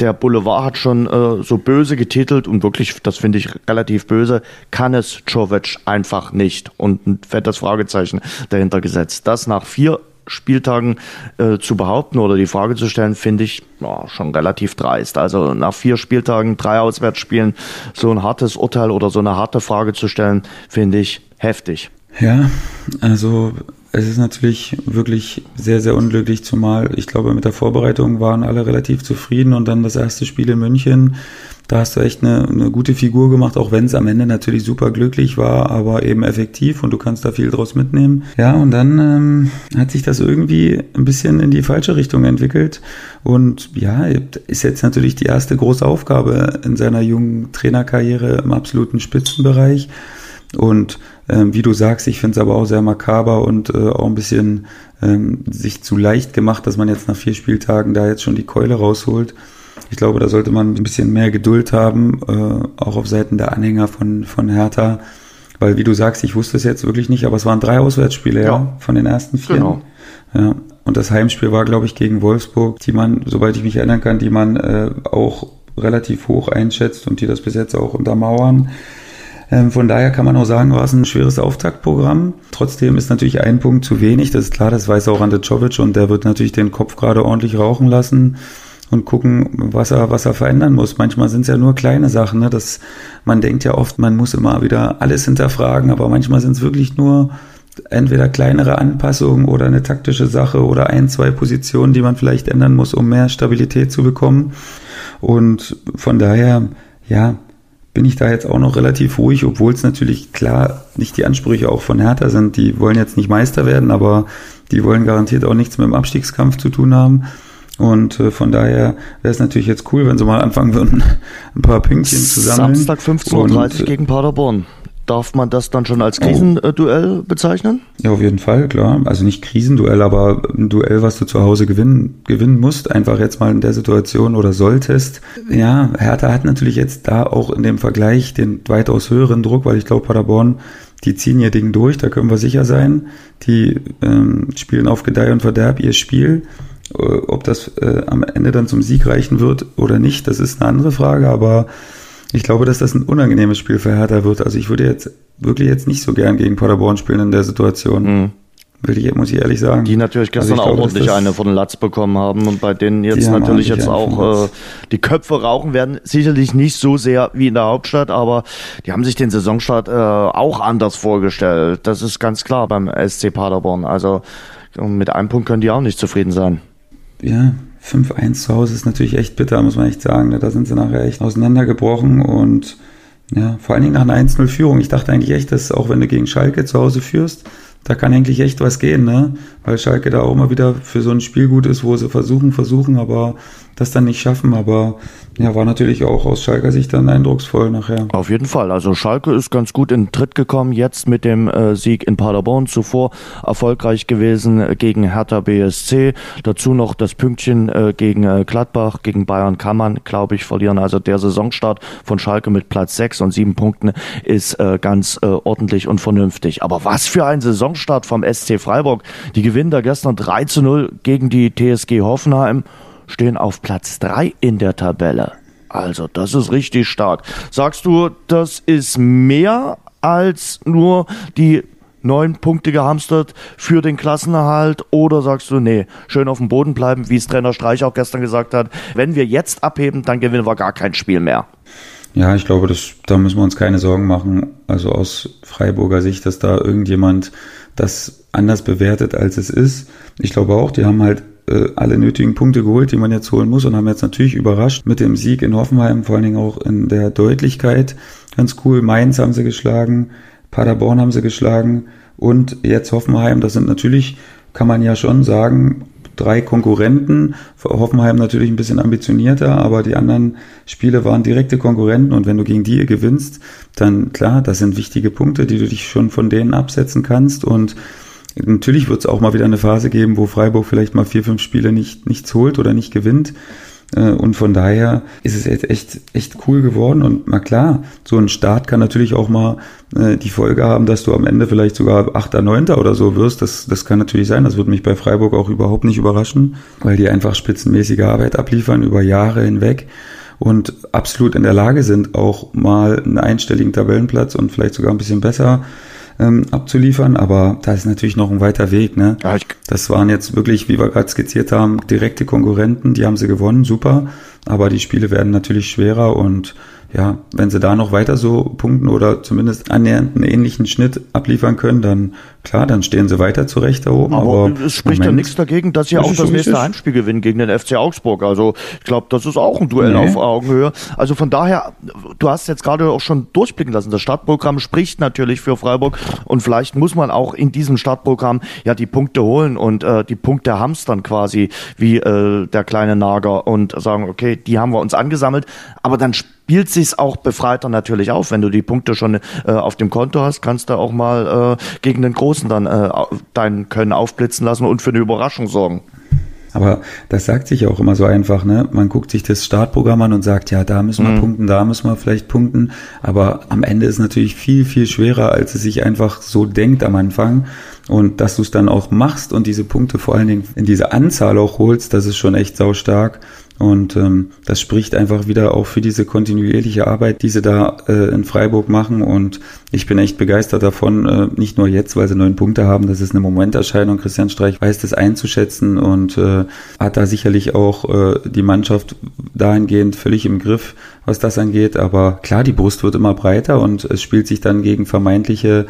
Der Boulevard hat schon äh, so böse getitelt und wirklich, das finde ich relativ böse, kann es Jovic einfach nicht. Und ein fettes Fragezeichen dahinter gesetzt. Das nach vier Spieltagen äh, zu behaupten oder die Frage zu stellen, finde ich ja, schon relativ dreist. Also nach vier Spieltagen, drei Auswärtsspielen, so ein hartes Urteil oder so eine harte Frage zu stellen, finde ich heftig. Ja, also es ist natürlich wirklich sehr, sehr unglücklich, zumal ich glaube, mit der Vorbereitung waren alle relativ zufrieden und dann das erste Spiel in München. Da hast du echt eine, eine gute Figur gemacht, auch wenn es am Ende natürlich super glücklich war, aber eben effektiv und du kannst da viel draus mitnehmen. Ja, und dann ähm, hat sich das irgendwie ein bisschen in die falsche Richtung entwickelt. Und ja, ist jetzt natürlich die erste große Aufgabe in seiner jungen Trainerkarriere im absoluten Spitzenbereich. Und ähm, wie du sagst, ich finde es aber auch sehr makaber und äh, auch ein bisschen ähm, sich zu leicht gemacht, dass man jetzt nach vier Spieltagen da jetzt schon die Keule rausholt. Ich glaube, da sollte man ein bisschen mehr Geduld haben, äh, auch auf Seiten der Anhänger von, von Hertha. Weil, wie du sagst, ich wusste es jetzt wirklich nicht, aber es waren drei Auswärtsspiele, ja, ja von den ersten vier. Genau. Ja. Und das Heimspiel war, glaube ich, gegen Wolfsburg, die man, soweit ich mich erinnern kann, die man äh, auch relativ hoch einschätzt und die das bis jetzt auch untermauern. Ähm, von daher kann man auch sagen, war es ein schweres Auftaktprogramm. Trotzdem ist natürlich ein Punkt zu wenig. Das ist klar, das weiß auch Ante Czovic und der wird natürlich den Kopf gerade ordentlich rauchen lassen. und gucken, was er, was er verändern muss. Manchmal sind es ja nur kleine Sachen, ne? Das, man denkt ja oft, man muss immer wieder alles hinterfragen, aber manchmal sind es wirklich nur entweder kleinere Anpassungen oder eine taktische Sache oder ein, zwei Positionen, die man vielleicht ändern muss, um mehr Stabilität zu bekommen. Und von daher, ja, bin ich da jetzt auch noch relativ ruhig, obwohl es natürlich klar nicht die Ansprüche auch von Hertha sind. Die wollen jetzt nicht Meister werden, aber die wollen garantiert auch nichts mit dem Abstiegskampf zu tun haben. Und äh, von daher wäre es natürlich jetzt cool, wenn sie mal anfangen würden, ein paar Pünktchen zu sammeln. Samstag 15.30 Uhr äh, gegen Paderborn. Darf man das dann schon als oh. Krisenduell bezeichnen? Ja, auf jeden Fall, klar. Also nicht Krisenduell, aber ein Duell, was du zu Hause gewinnen, gewinnen musst, einfach jetzt mal in der Situation oder solltest. Ja, Hertha hat natürlich jetzt da auch in dem Vergleich den weitaus höheren Druck, weil ich glaube, Paderborn, die ziehen ihr Ding durch, da können wir sicher sein. Die ähm, spielen auf Gedeih und Verderb ihr Spiel. Äh, ob das äh, am Ende dann zum Sieg reichen wird oder nicht, das ist eine andere Frage, aber ich glaube, dass das ein unangenehmes Spiel für Hertha wird. Also ich würde jetzt wirklich jetzt nicht so gern gegen Paderborn spielen in der Situation. Mhm. Will ich, muss ich ehrlich sagen. Die natürlich gestern also auch glaube, ordentlich eine von den Latz bekommen haben und bei denen jetzt natürlich jetzt auch äh, die Köpfe rauchen werden. Sicherlich nicht so sehr wie in der Hauptstadt, aber die haben sich den Saisonstart äh, auch anders vorgestellt. Das ist ganz klar beim SC Paderborn. Also mit einem Punkt können die auch nicht zufrieden sein. Ja, 5-1 zu Hause ist natürlich echt bitter, muss man echt sagen. Da sind sie nachher echt auseinandergebrochen und ja, vor allen Dingen nach einer 1-0-Führung. Ich dachte eigentlich echt, dass auch wenn du gegen Schalke zu Hause führst, da kann eigentlich echt was gehen, ne? Weil Schalke da auch immer wieder für so ein Spiel gut ist, wo sie versuchen, versuchen, aber das dann nicht schaffen. Aber ja, war natürlich auch aus Schalker Sicht dann eindrucksvoll nachher. Auf jeden Fall. Also Schalke ist ganz gut in den Tritt gekommen, jetzt mit dem äh, Sieg in Paderborn. Zuvor erfolgreich gewesen gegen Hertha BSC. Dazu noch das Pünktchen äh, gegen äh, Gladbach, gegen Bayern kann man, glaube ich, verlieren. Also der Saisonstart von Schalke mit Platz 6 und 7 Punkten ist äh, ganz äh, ordentlich und vernünftig. Aber was für ein Saisonstart vom SC Freiburg. Die gewinnen da gestern 3 zu 0 gegen die TSG Hoffenheim stehen auf Platz 3 in der Tabelle. Also, das ist richtig stark. Sagst du, das ist mehr als nur die neun Punkte gehamstert für den Klassenerhalt oder sagst du, nee, schön auf dem Boden bleiben, wie es Trainer Streich auch gestern gesagt hat, wenn wir jetzt abheben, dann gewinnen wir gar kein Spiel mehr. Ja, ich glaube, das, da müssen wir uns keine Sorgen machen. Also aus Freiburger Sicht, dass da irgendjemand das anders bewertet, als es ist. Ich glaube auch, die haben halt äh, alle nötigen Punkte geholt, die man jetzt holen muss und haben jetzt natürlich überrascht mit dem Sieg in Hoffenheim, vor allen Dingen auch in der Deutlichkeit. Ganz cool. Mainz haben sie geschlagen, Paderborn haben sie geschlagen und jetzt Hoffenheim. Das sind natürlich, kann man ja schon sagen, drei Konkurrenten. Hoffenheim natürlich ein bisschen ambitionierter, aber die anderen Spiele waren direkte Konkurrenten und wenn du gegen die gewinnst, dann klar, das sind wichtige Punkte, die du dich schon von denen absetzen kannst und Natürlich wird es auch mal wieder eine Phase geben, wo Freiburg vielleicht mal vier, fünf Spiele nicht, nichts holt oder nicht gewinnt. Äh, und von daher ist es jetzt echt, echt cool geworden. Und na klar, so ein Start kann natürlich auch mal äh, die Folge haben, dass du am Ende vielleicht sogar Achter, Neunter oder so wirst. Das, das kann natürlich sein. Das würde mich bei Freiburg auch überhaupt nicht überraschen, weil die einfach spitzenmäßige Arbeit abliefern über Jahre hinweg und absolut in der Lage sind, auch mal einen einstelligen Tabellenplatz und vielleicht sogar ein bisschen besser ähm, abzuliefern, aber da ist natürlich noch ein weiter Weg. Ne? Ja, das waren jetzt wirklich, wie wir gerade skizziert haben, direkte Konkurrenten, die haben sie gewonnen, super, aber die Spiele werden natürlich schwerer und ja, wenn sie da noch weiter so punkten oder zumindest annähernd einen ähnlichen Schnitt abliefern können, dann klar, dann stehen sie weiter zurecht da oben. Aber, aber es spricht Moment, ja nichts dagegen, dass sie auch das nächste Heimspiel gewinnen gegen den FC Augsburg. Also ich glaube, das ist auch ein Duell nee. auf Augenhöhe. Also von daher, du hast jetzt gerade auch schon durchblicken lassen, das Startprogramm spricht natürlich für Freiburg und vielleicht muss man auch in diesem Startprogramm ja die Punkte holen und äh, die Punkte hamstern quasi wie äh, der kleine Nager und sagen, okay, die haben wir uns angesammelt, aber dann spielt sich's auch befreiter natürlich auf. Wenn du die Punkte schon äh, auf dem Konto hast, kannst du auch mal äh, gegen den Großen dann äh, dein Können aufblitzen lassen und für eine Überraschung sorgen. Aber das sagt sich auch immer so einfach, ne? Man guckt sich das Startprogramm an und sagt, ja, da müssen wir mhm. punkten, da müssen wir vielleicht punkten. Aber am Ende ist es natürlich viel, viel schwerer, als es sich einfach so denkt am Anfang. Und dass du es dann auch machst und diese Punkte vor allen Dingen in dieser Anzahl auch holst, das ist schon echt sau stark. Und ähm, das spricht einfach wieder auch für diese kontinuierliche Arbeit, die sie da äh, in Freiburg machen. Und ich bin echt begeistert davon, äh, nicht nur jetzt, weil sie neun Punkte haben, das ist eine Momenterscheinung. Christian Streich weiß das einzuschätzen und äh, hat da sicherlich auch äh, die Mannschaft dahingehend völlig im Griff, was das angeht. Aber klar, die Brust wird immer breiter und es spielt sich dann gegen vermeintliche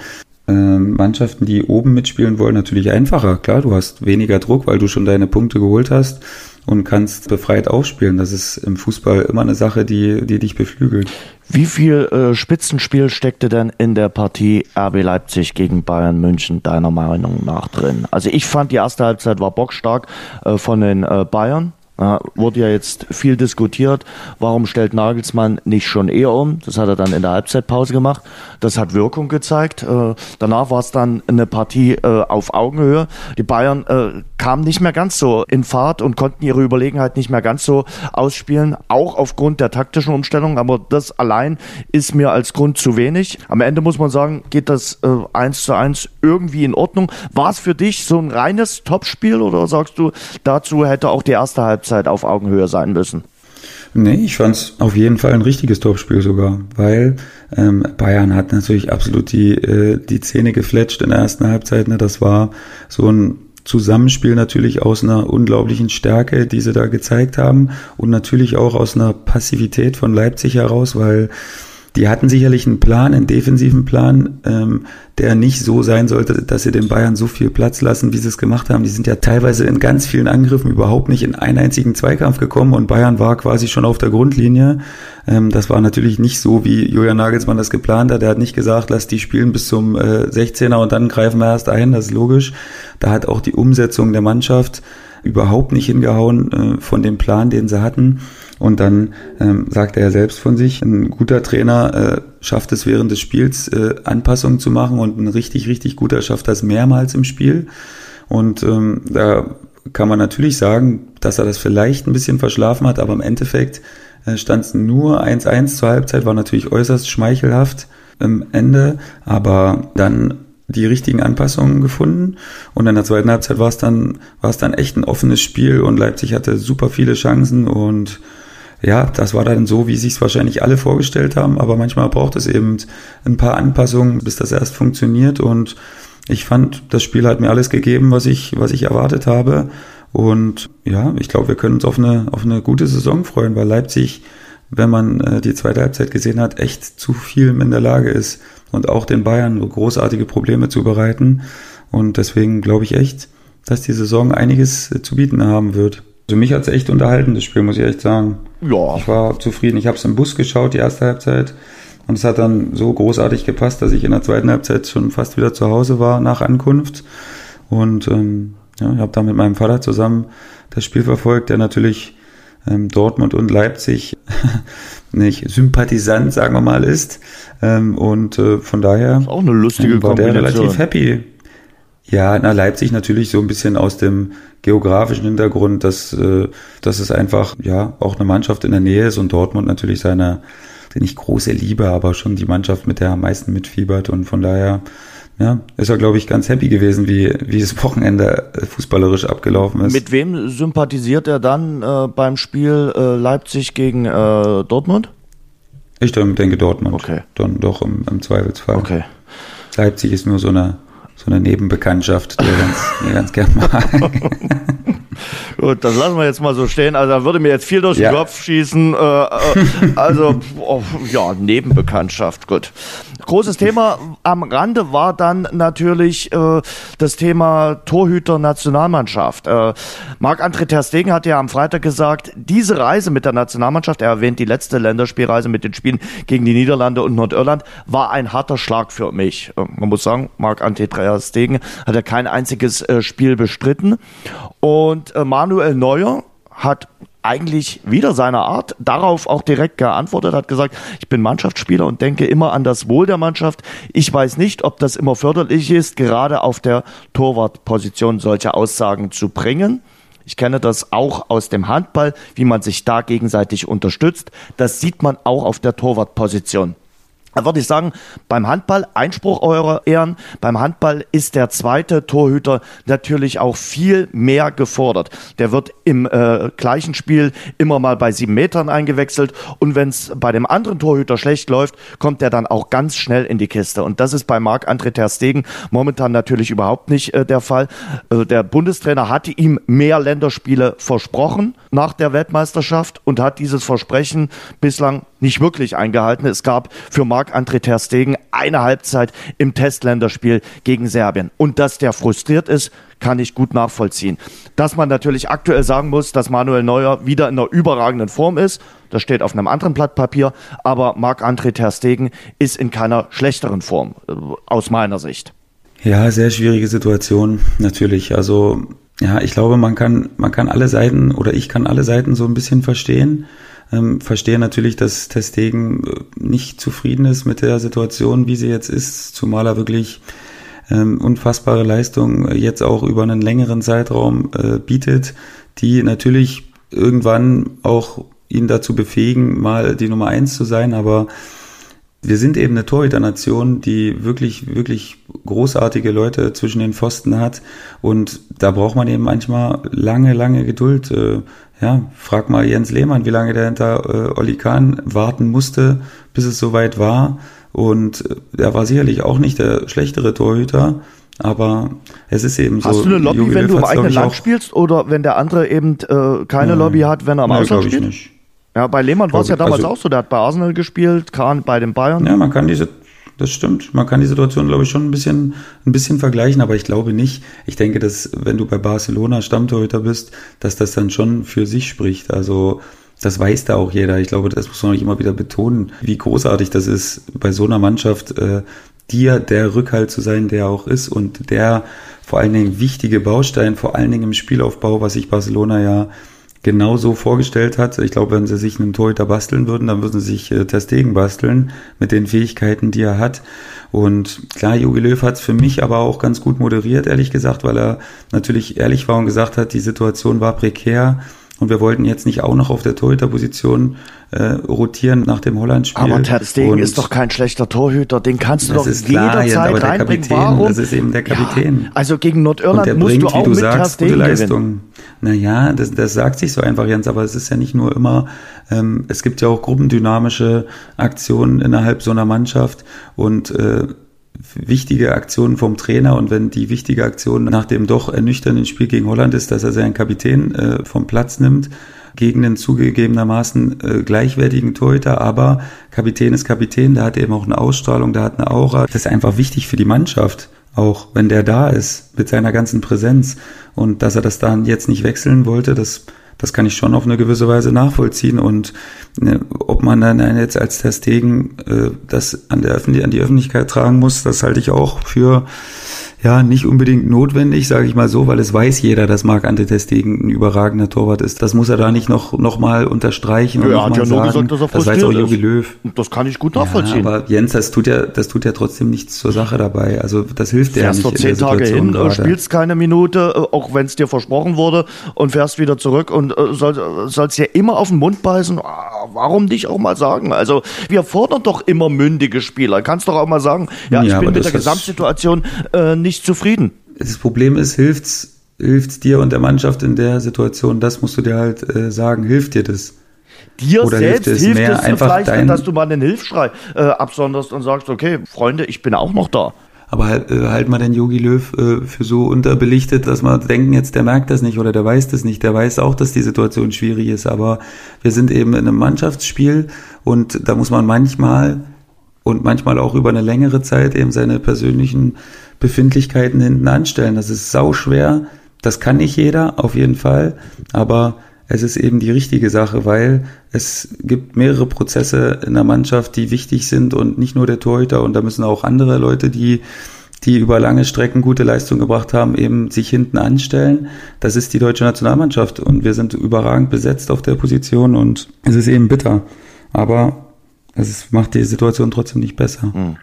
äh, Mannschaften, die oben mitspielen wollen, natürlich einfacher. Klar, du hast weniger Druck, weil du schon deine Punkte geholt hast und kannst befreit aufspielen. Das ist im Fußball immer eine Sache, die, die dich beflügelt. Wie viel äh, Spitzenspiel steckte denn in der Partie RB Leipzig gegen Bayern München deiner Meinung nach drin? Also ich fand die erste Halbzeit war bockstark äh, von den äh, Bayern. Ja, wurde ja jetzt viel diskutiert. Warum stellt Nagelsmann nicht schon eher um? Das hat er dann in der Halbzeitpause gemacht. Das hat Wirkung gezeigt. Äh, danach war es dann eine Partie äh, auf Augenhöhe. Die Bayern äh, kamen nicht mehr ganz so in Fahrt und konnten ihre Überlegenheit nicht mehr ganz so ausspielen, auch aufgrund der taktischen Umstellung. Aber das allein ist mir als Grund zu wenig. Am Ende muss man sagen, geht das eins zu eins irgendwie in Ordnung. War es für dich so ein reines Topspiel oder sagst du, dazu hätte auch die erste Halbzeit Halbzeit auf Augenhöhe sein müssen. Nee, ich fand es auf jeden Fall ein richtiges Topspiel sogar, weil ähm, Bayern hat natürlich absolut die, äh, die Zähne gefletscht in der ersten Halbzeit. Ne? Das war so ein Zusammenspiel natürlich aus einer unglaublichen Stärke, die sie da gezeigt haben und natürlich auch aus einer Passivität von Leipzig heraus, weil die hatten sicherlich einen Plan, einen defensiven Plan, ähm, der nicht so sein sollte, dass sie den Bayern so viel Platz lassen, wie sie es gemacht haben. Die sind ja teilweise in ganz vielen Angriffen überhaupt nicht in einen einzigen Zweikampf gekommen und Bayern war quasi schon auf der Grundlinie. Ähm, das war natürlich nicht so, wie Julian Nagelsmann das geplant hat. Er hat nicht gesagt, lass die spielen bis zum äh, 16er und dann greifen wir erst ein. Das ist logisch. Da hat auch die Umsetzung der Mannschaft überhaupt nicht hingehauen äh, von dem Plan, den sie hatten. Und dann ähm, sagt er selbst von sich, ein guter Trainer äh, schafft es während des Spiels äh, Anpassungen zu machen und ein richtig, richtig guter schafft das mehrmals im Spiel. Und ähm, da kann man natürlich sagen, dass er das vielleicht ein bisschen verschlafen hat, aber im Endeffekt äh, stand es nur 1-1 zur Halbzeit, war natürlich äußerst schmeichelhaft im Ende, aber dann die richtigen Anpassungen gefunden und in der zweiten Halbzeit war es dann war es dann echt ein offenes Spiel und Leipzig hatte super viele Chancen und ja, das war dann so, wie sich es wahrscheinlich alle vorgestellt haben, aber manchmal braucht es eben ein paar Anpassungen, bis das erst funktioniert. Und ich fand, das Spiel hat mir alles gegeben, was ich, was ich erwartet habe. Und ja, ich glaube, wir können uns auf eine, auf eine gute Saison freuen, weil Leipzig, wenn man äh, die zweite Halbzeit gesehen hat, echt zu viel in der Lage ist und auch den Bayern großartige Probleme zu bereiten. Und deswegen glaube ich echt, dass die Saison einiges zu bieten haben wird. Also mich hat es echt unterhalten, das Spiel, muss ich echt sagen. Ja. Ich war zufrieden. Ich habe es im Bus geschaut, die erste Halbzeit. Und es hat dann so großartig gepasst, dass ich in der zweiten Halbzeit schon fast wieder zu Hause war nach Ankunft. Und ähm, ja, ich habe da mit meinem Vater zusammen das Spiel verfolgt, der natürlich ähm, Dortmund und Leipzig nicht Sympathisant, sagen wir mal, ist. Ähm, und äh, von daher auch eine lustige ähm, war der relativ happy. Ja, na Leipzig natürlich so ein bisschen aus dem geografischen Hintergrund, dass, äh, dass es einfach ja auch eine Mannschaft in der Nähe ist und Dortmund natürlich seine nicht große Liebe, aber schon die Mannschaft, mit der er am meisten mitfiebert und von daher ja, ist er, glaube ich, ganz happy gewesen, wie, wie das Wochenende äh, fußballerisch abgelaufen ist. Mit wem sympathisiert er dann äh, beim Spiel äh, Leipzig gegen äh, Dortmund? Ich denke Dortmund. Okay. Dann doch im, im Zweifelsfall. Okay. Leipzig ist nur so eine so eine Nebenbekanntschaft, die er ganz, ganz gern mag. Gut, das lassen wir jetzt mal so stehen. Also da würde mir jetzt viel durch den Kopf schießen. Äh, äh, also oh, ja, Nebenbekanntschaft, gut. Großes Thema am Rande war dann natürlich äh, das Thema Torhüter Nationalmannschaft. Äh, Marc-André Ter Stegen hat ja am Freitag gesagt, diese Reise mit der Nationalmannschaft, er erwähnt die letzte Länderspielreise mit den Spielen gegen die Niederlande und Nordirland, war ein harter Schlag für mich. Äh, man muss sagen, Marc-André Ter Stegen hat ja kein einziges Spiel bestritten und äh, Manuel Neuer hat eigentlich wieder seiner Art darauf auch direkt geantwortet, hat gesagt, ich bin Mannschaftsspieler und denke immer an das Wohl der Mannschaft. Ich weiß nicht, ob das immer förderlich ist, gerade auf der Torwartposition solche Aussagen zu bringen. Ich kenne das auch aus dem Handball, wie man sich da gegenseitig unterstützt. Das sieht man auch auf der Torwartposition. Da würde ich sagen, beim Handball, Einspruch eurer Ehren, beim Handball ist der zweite Torhüter natürlich auch viel mehr gefordert. Der wird im äh, gleichen Spiel immer mal bei sieben Metern eingewechselt und wenn es bei dem anderen Torhüter schlecht läuft, kommt er dann auch ganz schnell in die Kiste. Und das ist bei Marc-André Ter Stegen momentan natürlich überhaupt nicht äh, der Fall. Also der Bundestrainer hatte ihm mehr Länderspiele versprochen nach der Weltmeisterschaft und hat dieses Versprechen bislang nicht wirklich eingehalten. Es gab für Marc-André Ter Stegen eine Halbzeit im Testländerspiel gegen Serbien. Und dass der frustriert ist, kann ich gut nachvollziehen. Dass man natürlich aktuell sagen muss, dass Manuel Neuer wieder in einer überragenden Form ist, das steht auf einem anderen Blatt Papier, aber Marc-André Ter Stegen ist in keiner schlechteren Form, äh, aus meiner Sicht. Ja, sehr schwierige Situation, natürlich. Also, ja, ich glaube, man kann, man kann alle Seiten oder ich kann alle Seiten so ein bisschen verstehen. Ähm, verstehe natürlich, dass Testegen äh, nicht zufrieden ist mit der Situation, wie sie jetzt ist, zumal er wirklich ähm, unfassbare Leistung jetzt auch über einen längeren Zeitraum äh, bietet, die natürlich irgendwann auch ihn dazu befähigen, mal die Nummer eins zu sein, aber wir sind eben eine Torhüter-Nation, die wirklich, wirklich großartige Leute zwischen den Pfosten hat. Und da braucht man eben manchmal lange, lange Geduld. Ja, frag mal Jens Lehmann, wie lange der hinter äh, Olli Kahn warten musste, bis es soweit war. Und äh, er war sicherlich auch nicht der schlechtere Torhüter. Aber es ist eben Hast so. Hast du eine Lobby, Jogi wenn du im eigenen Land spielst oder wenn der andere eben äh, keine ja, Lobby hat, wenn er im ja, Ausland spielt? Ich nicht. Ja, bei Lehmann war es ja damals also, auch so. Der hat bei Arsenal gespielt, Kahn bei den Bayern. Ja, man kann diese, das stimmt. Man kann die Situation, glaube ich, schon ein bisschen, ein bisschen vergleichen, aber ich glaube nicht. Ich denke, dass wenn du bei Barcelona Stammtorhüter bist, dass das dann schon für sich spricht. Also, das weiß da auch jeder. Ich glaube, das muss man nicht immer wieder betonen, wie großartig das ist, bei so einer Mannschaft äh, dir der Rückhalt zu sein, der auch ist und der vor allen Dingen wichtige Baustein, vor allen Dingen im Spielaufbau, was sich Barcelona ja genau so vorgestellt hat. Ich glaube, wenn sie sich einen Torhüter basteln würden, dann würden sie sich äh, Testegen basteln mit den Fähigkeiten, die er hat. Und klar, Jogi Löw hat es für mich aber auch ganz gut moderiert, ehrlich gesagt, weil er natürlich ehrlich war und gesagt hat, die Situation war prekär und wir wollten jetzt nicht auch noch auf der Torhüterposition äh, rotieren nach dem Holland-Spiel. Aber Ter Stegen ist doch kein schlechter Torhüter, den kannst du doch jederzeit jetzt, aber reinbringen. Der Kapitän, Warum? Das ist eben der Kapitän. Ja, also gegen Nordirland musst bringt, du auch du mit sagst, Stegen Leistung. Naja, das, das sagt sich so einfach, Jens, aber es ist ja nicht nur immer, ähm, es gibt ja auch gruppendynamische Aktionen innerhalb so einer Mannschaft und äh, wichtige Aktionen vom Trainer und wenn die wichtige Aktion nach dem doch ernüchternden Spiel gegen Holland ist, dass er seinen Kapitän äh, vom Platz nimmt, gegen den zugegebenermaßen äh, gleichwertigen Torhüter, aber Kapitän ist Kapitän, der hat eben auch eine Ausstrahlung, der hat eine Aura. Das ist einfach wichtig für die Mannschaft, auch wenn der da ist, mit seiner ganzen Präsenz. Und dass er das dann jetzt nicht wechseln wollte, das das kann ich schon auf eine gewisse Weise nachvollziehen. Und ne, ob man dann jetzt als Testegen äh, das an, der Öffentlich an die Öffentlichkeit tragen muss, das halte ich auch für ja, nicht unbedingt notwendig, sage ich mal so, weil es weiß jeder, dass Marc Ante Testegen ein überragender Torwart ist. Das muss er da nicht noch, noch mal unterstreichen. Ja, er hat ja nur sagen. gesagt, dass er Das weiß auch Jogi Löw. Das kann ich gut nachvollziehen. Ja, aber Jens, das tut ja, das tut ja trotzdem nichts zur Sache dabei. Also das hilft ja nicht. Fährst du zehn Tage hin, gerade. spielst keine Minute, äh, auch wenn es dir versprochen wurde und fährst wieder zurück und äh, soll, sollst ja immer auf den Mund beißen. Ah, warum nicht auch mal sagen? Also wir fordern doch immer mündige Spieler. Kannst doch auch mal sagen, ja, ich ja, bin mit der Gesamtsituation äh, nicht nicht zufrieden. Das Problem ist, hilft's, hilft's dir und der Mannschaft in der Situation? Das musst du dir halt äh, sagen. Hilft dir das? Dir Oder selbst hilft es, hilft mehr es einfach vielleicht, dein... dass du mal einen Hilfsschrei äh, absonderst und sagst, okay, Freunde, ich bin auch noch da. Aber halt, äh, halt mal den Yogi Löw äh, für so unterbelichtet, dass man denken jetzt, der merkt das nicht oder der weiß das nicht. Der weiß auch, dass die Situation schwierig ist. Aber wir sind eben in einem Mannschaftsspiel und da muss man manchmal und manchmal auch über eine längere Zeit eben seine persönlichen Befindlichkeiten hinten anstellen. Das ist sau schwer. Das kann nicht jeder, auf jeden Fall. Aber es ist eben die richtige Sache, weil es gibt mehrere Prozesse in der Mannschaft, die wichtig sind und nicht nur der Torhüter. Und da müssen auch andere Leute, die die über lange Strecken gute Leistung gebracht haben, eben sich hinten anstellen. Das ist die deutsche Nationalmannschaft und wir sind überragend besetzt auf der Position und es ist eben bitter. Aber es macht die Situation trotzdem nicht besser. Mhm.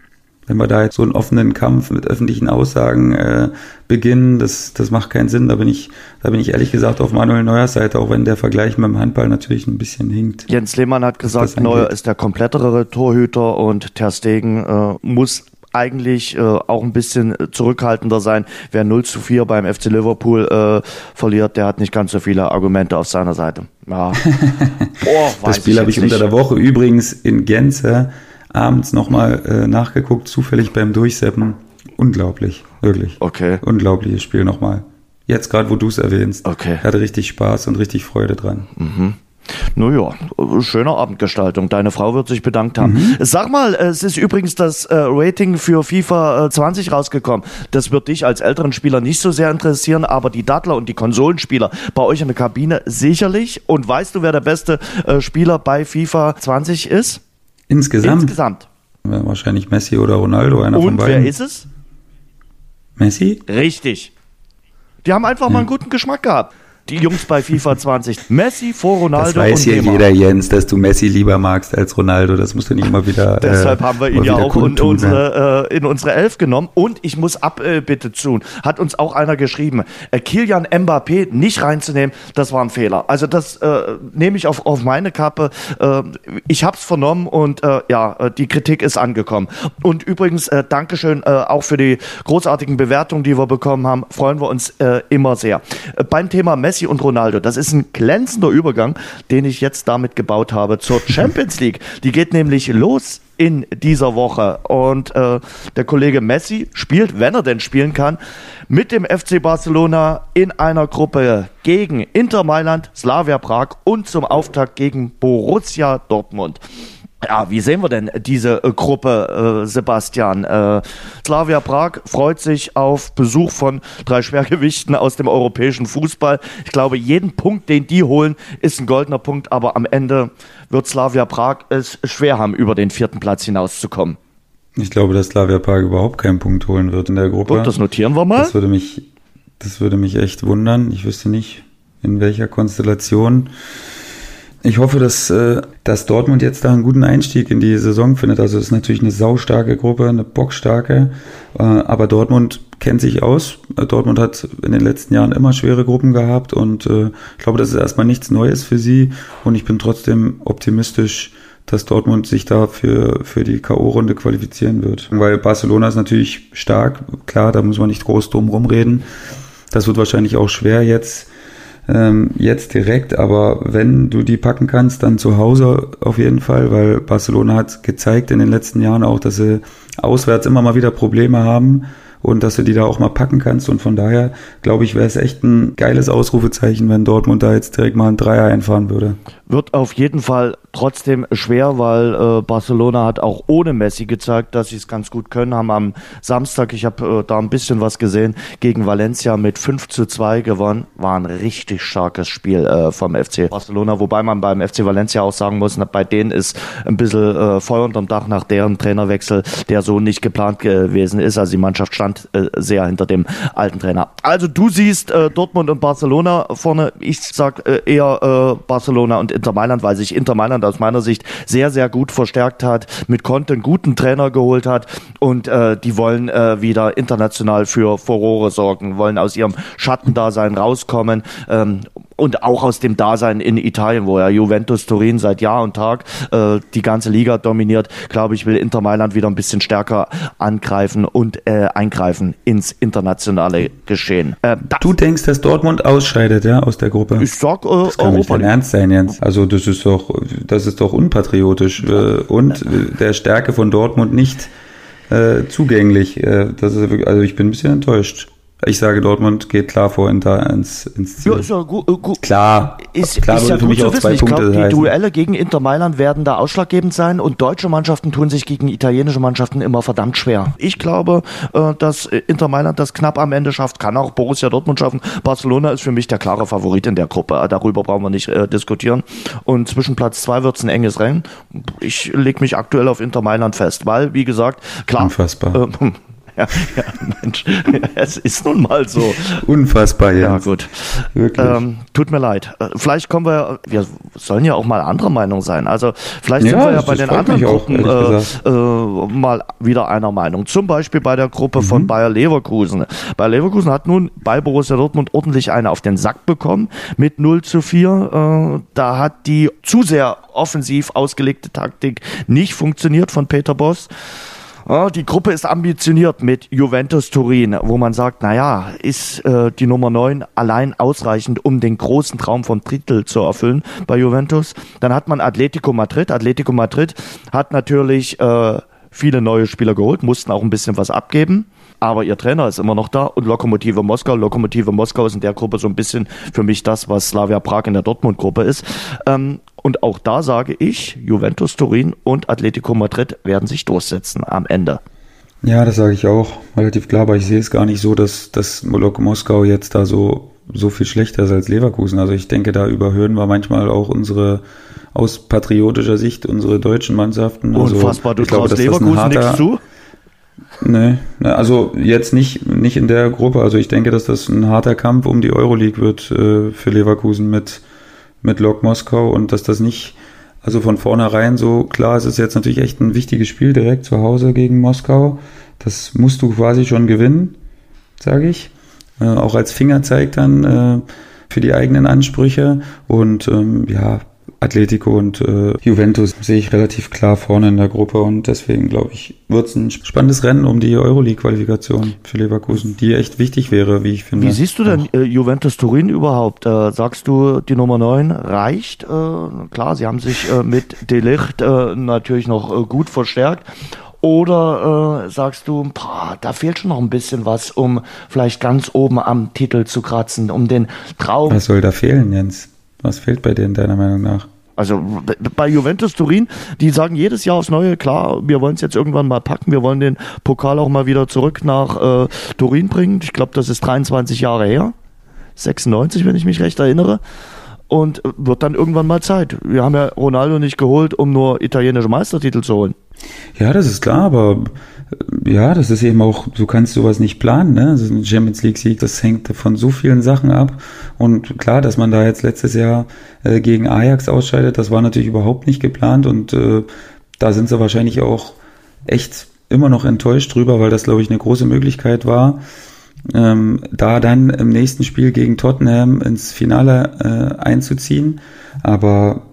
Wenn wir da jetzt so einen offenen Kampf mit öffentlichen Aussagen äh, beginnen, das, das macht keinen Sinn. Da bin ich, da bin ich ehrlich gesagt auf Manuel Neuers Seite, auch wenn der Vergleich mit dem Handball natürlich ein bisschen hinkt. Jens Lehmann hat gesagt, Neuer ist der komplettere Torhüter und Ter Stegen äh, muss eigentlich äh, auch ein bisschen zurückhaltender sein. Wer 0 zu 4 beim FC Liverpool äh, verliert, der hat nicht ganz so viele Argumente auf seiner Seite. Ja. Boah, das Spiel habe ich unter der Woche übrigens in Gänze abends nochmal äh, nachgeguckt, zufällig beim Durchseppen. Unglaublich, wirklich. Okay. Unglaubliches Spiel nochmal. Jetzt gerade, wo du es erwähnst. Okay. Hatte richtig Spaß und richtig Freude dran. Mhm. Naja, schöne Abendgestaltung. Deine Frau wird sich bedankt haben. Mhm. Sag mal, es ist übrigens das äh, Rating für FIFA 20 äh, rausgekommen. Das wird dich als älteren Spieler nicht so sehr interessieren, aber die Dattler und die Konsolenspieler bei euch in der Kabine sicherlich. Und weißt du, wer der beste äh, Spieler bei FIFA 20 ist? Insgesamt? Insgesamt. Wahrscheinlich Messi oder Ronaldo, einer und von beiden. Und wer ist es? Messi? Richtig. Die haben einfach ja. mal einen guten Geschmack gehabt die Jungs bei FIFA 20. Messi vor Ronaldo. Das weiß ja jeder, Jens, dass du Messi lieber magst als Ronaldo. Das musst du nicht immer wieder. Deshalb äh, haben wir ihn ja auch in unsere, äh, in unsere Elf genommen. Und ich muss Abbitte äh, tun. Hat uns auch einer geschrieben. Äh, Kilian Mbappé nicht reinzunehmen, das war ein Fehler. Also das äh, nehme ich auf, auf meine Kappe. Äh, ich habe es vernommen und äh, ja, äh, die Kritik ist angekommen. Und übrigens, äh, Dankeschön äh, auch für die großartigen Bewertungen, die wir bekommen haben. Freuen wir uns äh, immer sehr. Äh, beim Thema Messi Messi und Ronaldo. Das ist ein glänzender Übergang, den ich jetzt damit gebaut habe zur Champions League. Die geht nämlich los in dieser Woche. Und äh, der Kollege Messi spielt, wenn er denn spielen kann, mit dem FC Barcelona in einer Gruppe gegen Inter Mailand, Slavia Prag und zum Auftakt gegen Borussia Dortmund. Ja, wie sehen wir denn diese äh, Gruppe, äh, Sebastian? Äh, Slavia Prag freut sich auf Besuch von drei Schwergewichten aus dem europäischen Fußball. Ich glaube, jeden Punkt, den die holen, ist ein goldener Punkt, aber am Ende wird Slavia Prag es schwer haben, über den vierten Platz hinauszukommen. Ich glaube, dass Slavia Prag überhaupt keinen Punkt holen wird in der Gruppe. Gut, das notieren wir mal. Das würde mich, das würde mich echt wundern. Ich wüsste nicht, in welcher Konstellation. Ich hoffe, dass, äh, dass Dortmund jetzt da einen guten Einstieg in die Saison findet. Also es ist natürlich eine saustarke Gruppe, eine bockstarke, äh, aber Dortmund kennt sich aus. Dortmund hat in den letzten Jahren immer schwere Gruppen gehabt und äh, ich glaube, das ist erstmal nichts Neues für sie und ich bin trotzdem optimistisch, dass Dortmund sich da für, für die K.O.-Runde qualifizieren wird. Weil Barcelona ist natürlich stark, klar, da muss man nicht groß drum rumreden. Das wird wahrscheinlich auch schwer jetzt ähm, jetzt direkt, aber wenn du die packen kannst, dann zu Hause auf jeden Fall, weil Barcelona hat gezeigt in den letzten Jahren auch, dass sie auswärts immer mal wieder Probleme haben und dass du die da auch mal packen kannst. Und von daher, glaube ich, wäre es echt ein geiles Ausrufezeichen, wenn Dortmund da jetzt direkt mal ein Dreier einfahren würde. Wird auf jeden Fall trotzdem schwer, weil äh, Barcelona hat auch ohne Messi gezeigt, dass sie es ganz gut können. Haben am Samstag, ich habe äh, da ein bisschen was gesehen, gegen Valencia mit 5 zu 2 gewonnen. War ein richtig starkes Spiel äh, vom FC Barcelona, wobei man beim FC Valencia auch sagen muss, bei denen ist ein bisschen äh, Feuer unterm Dach nach deren Trainerwechsel, der so nicht geplant gewesen ist. Also die Mannschaft stand äh, sehr hinter dem alten Trainer. Also du siehst äh, Dortmund und Barcelona vorne. Ich sag äh, eher äh, Barcelona und Inter Mailand, weil sich Inter Mailand aus meiner Sicht sehr, sehr gut verstärkt hat, mit Conte einen guten Trainer geholt hat und äh, die wollen äh, wieder international für Furore sorgen, wollen aus ihrem Schattendasein rauskommen ähm, und auch aus dem Dasein in Italien, wo ja Juventus Turin seit Jahr und Tag äh, die ganze Liga dominiert, glaube ich, will Inter Mailand wieder ein bisschen stärker angreifen und äh, eingreifen ins internationale Geschehen. Äh, du denkst, dass Dortmund ausscheidet, ja, aus der Gruppe? Ich sag, äh, das kann Europa nicht Ernst sein, Jens. Also das ist doch, das ist doch unpatriotisch äh, und der Stärke von Dortmund nicht äh, zugänglich. Äh, das ist also ich bin ein bisschen enttäuscht. Ich sage, Dortmund geht klar vor in da ins, ins Ziel. Ja, ist ja gut, äh, gut. Klar, ist, klar ist ja für mich auch zwei ich Punkte glaub, Die Duelle gegen Inter Mailand werden da ausschlaggebend sein und deutsche Mannschaften tun sich gegen italienische Mannschaften immer verdammt schwer. Ich glaube, äh, dass Inter Mailand das knapp am Ende schafft, kann auch Borussia Dortmund schaffen. Barcelona ist für mich der klare Favorit in der Gruppe. Darüber brauchen wir nicht äh, diskutieren. Und zwischen Platz zwei wird es ein enges Rennen. Ich lege mich aktuell auf Inter Mailand fest, weil, wie gesagt, klar, Unfassbar. Äh, ja, ja, Mensch, es ist nun mal so. Unfassbar, ja. Ja, gut. Wirklich. Ähm, tut mir leid. Äh, vielleicht kommen wir, wir sollen ja auch mal anderer Meinung sein. Also vielleicht ja, sind wir ja bei den anderen Gruppen auch, äh, äh, mal wieder einer Meinung. Zum Beispiel bei der Gruppe mhm. von Bayer Leverkusen. Bayer Leverkusen hat nun bei Borussia Dortmund ordentlich eine auf den Sack bekommen mit 0 zu 4. Äh, da hat die zu sehr offensiv ausgelegte Taktik nicht funktioniert von Peter Boss. Die Gruppe ist ambitioniert mit Juventus Turin, wo man sagt, naja, ist äh, die Nummer 9 allein ausreichend, um den großen Traum vom Titel zu erfüllen bei Juventus. Dann hat man Atletico Madrid. Atletico Madrid hat natürlich äh, viele neue Spieler geholt, mussten auch ein bisschen was abgeben aber ihr Trainer ist immer noch da und Lokomotive Moskau. Lokomotive Moskau ist in der Gruppe so ein bisschen für mich das, was Slavia Prag in der Dortmund-Gruppe ist. Ähm, und auch da sage ich, Juventus Turin und Atletico Madrid werden sich durchsetzen am Ende. Ja, das sage ich auch relativ klar, aber ich sehe es gar nicht so, dass, dass Lok Moskau jetzt da so, so viel schlechter ist als Leverkusen. Also ich denke, da überhöhen wir manchmal auch unsere aus patriotischer Sicht unsere deutschen Mannschaften. Also Unfassbar, du traust Leverkusen nichts zu? Nee, also jetzt nicht, nicht in der Gruppe. Also ich denke, dass das ein harter Kampf um die Euroleague wird äh, für Leverkusen mit, mit Lok Moskau und dass das nicht, also von vornherein so klar, es ist jetzt natürlich echt ein wichtiges Spiel direkt zu Hause gegen Moskau. Das musst du quasi schon gewinnen, sage ich. Äh, auch als Fingerzeig dann äh, für die eigenen Ansprüche. Und ähm, ja, Atletico und äh, Juventus sehe ich relativ klar vorne in der Gruppe und deswegen glaube ich, wird es ein spannendes Rennen um die Euroleague-Qualifikation für Leverkusen, die echt wichtig wäre, wie ich finde. Wie siehst du denn äh, Juventus Turin überhaupt? Äh, sagst du, die Nummer 9 reicht? Äh, klar, sie haben sich äh, mit Delicht äh, natürlich noch äh, gut verstärkt. Oder äh, sagst du, boah, da fehlt schon noch ein bisschen was, um vielleicht ganz oben am Titel zu kratzen, um den Traum. Was soll da fehlen, Jens? Was fehlt bei denen deiner Meinung nach? Also bei Juventus Turin, die sagen jedes Jahr aufs Neue, klar, wir wollen es jetzt irgendwann mal packen, wir wollen den Pokal auch mal wieder zurück nach äh, Turin bringen. Ich glaube, das ist 23 Jahre her. 96, wenn ich mich recht erinnere. Und wird dann irgendwann mal Zeit. Wir haben ja Ronaldo nicht geholt, um nur italienische Meistertitel zu holen. Ja, das ist klar, aber ja, das ist eben auch, du kannst sowas nicht planen, ne? Also ein Champions League Sieg, das hängt von so vielen Sachen ab. Und klar, dass man da jetzt letztes Jahr äh, gegen Ajax ausscheidet, das war natürlich überhaupt nicht geplant und äh, da sind sie wahrscheinlich auch echt immer noch enttäuscht drüber, weil das, glaube ich, eine große Möglichkeit war, ähm, da dann im nächsten Spiel gegen Tottenham ins Finale äh, einzuziehen. Aber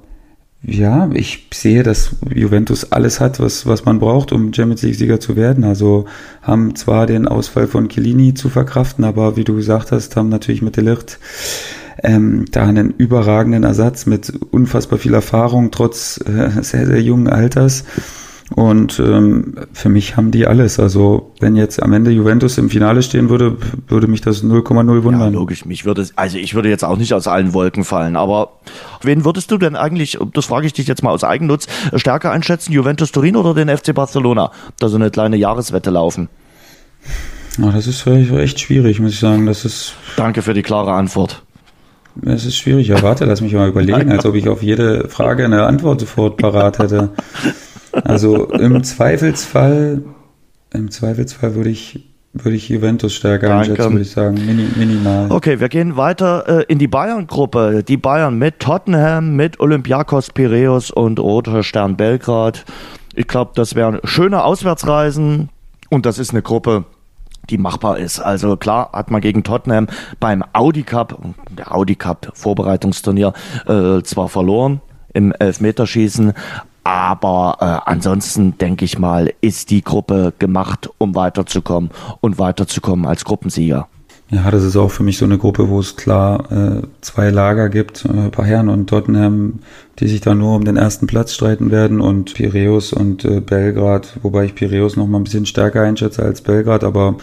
ja, ich sehe, dass Juventus alles hat, was, was man braucht, um Champions League-Sieger zu werden. Also haben zwar den Ausfall von Chiellini zu verkraften, aber wie du gesagt hast, haben natürlich mit Delicht ähm, da einen überragenden Ersatz mit unfassbar viel Erfahrung, trotz äh, sehr, sehr jungen Alters. Und ähm, für mich haben die alles. Also wenn jetzt am Ende Juventus im Finale stehen würde, würde mich das 0,0 wundern. Ja, logisch. Mich würde, also ich würde jetzt auch nicht aus allen Wolken fallen. Aber wen würdest du denn eigentlich, das frage ich dich jetzt mal aus Eigennutz, stärker einschätzen, Juventus Turin oder den FC Barcelona? Da so eine kleine Jahreswette laufen. Ach, das ist echt schwierig, muss ich sagen. Das ist. Danke für die klare Antwort. Es ist schwierig. Ja, warte, lass mich mal überlegen, als ob ich auf jede Frage eine Antwort sofort parat hätte. Also im Zweifelsfall, im Zweifelsfall würde ich würde ich Juventus stärker Danke. einschätzen, würde ich sagen. Mini, minimal. Okay, wir gehen weiter äh, in die Bayern-Gruppe. Die Bayern mit Tottenham, mit Olympiakos Piraeus und Roter Stern Belgrad. Ich glaube, das wären schöne Auswärtsreisen und das ist eine Gruppe, die machbar ist. Also klar hat man gegen Tottenham beim Audi Cup, der Audi Cup Vorbereitungsturnier, äh, zwar verloren im Elfmeterschießen, aber äh, ansonsten denke ich mal, ist die Gruppe gemacht, um weiterzukommen und weiterzukommen als Gruppensieger. Ja, das ist auch für mich so eine Gruppe, wo es klar äh, zwei Lager gibt, äh, Bayern und Tottenham, die sich da nur um den ersten Platz streiten werden und Piräus und äh, Belgrad, wobei ich Piräus noch mal ein bisschen stärker einschätze als Belgrad, aber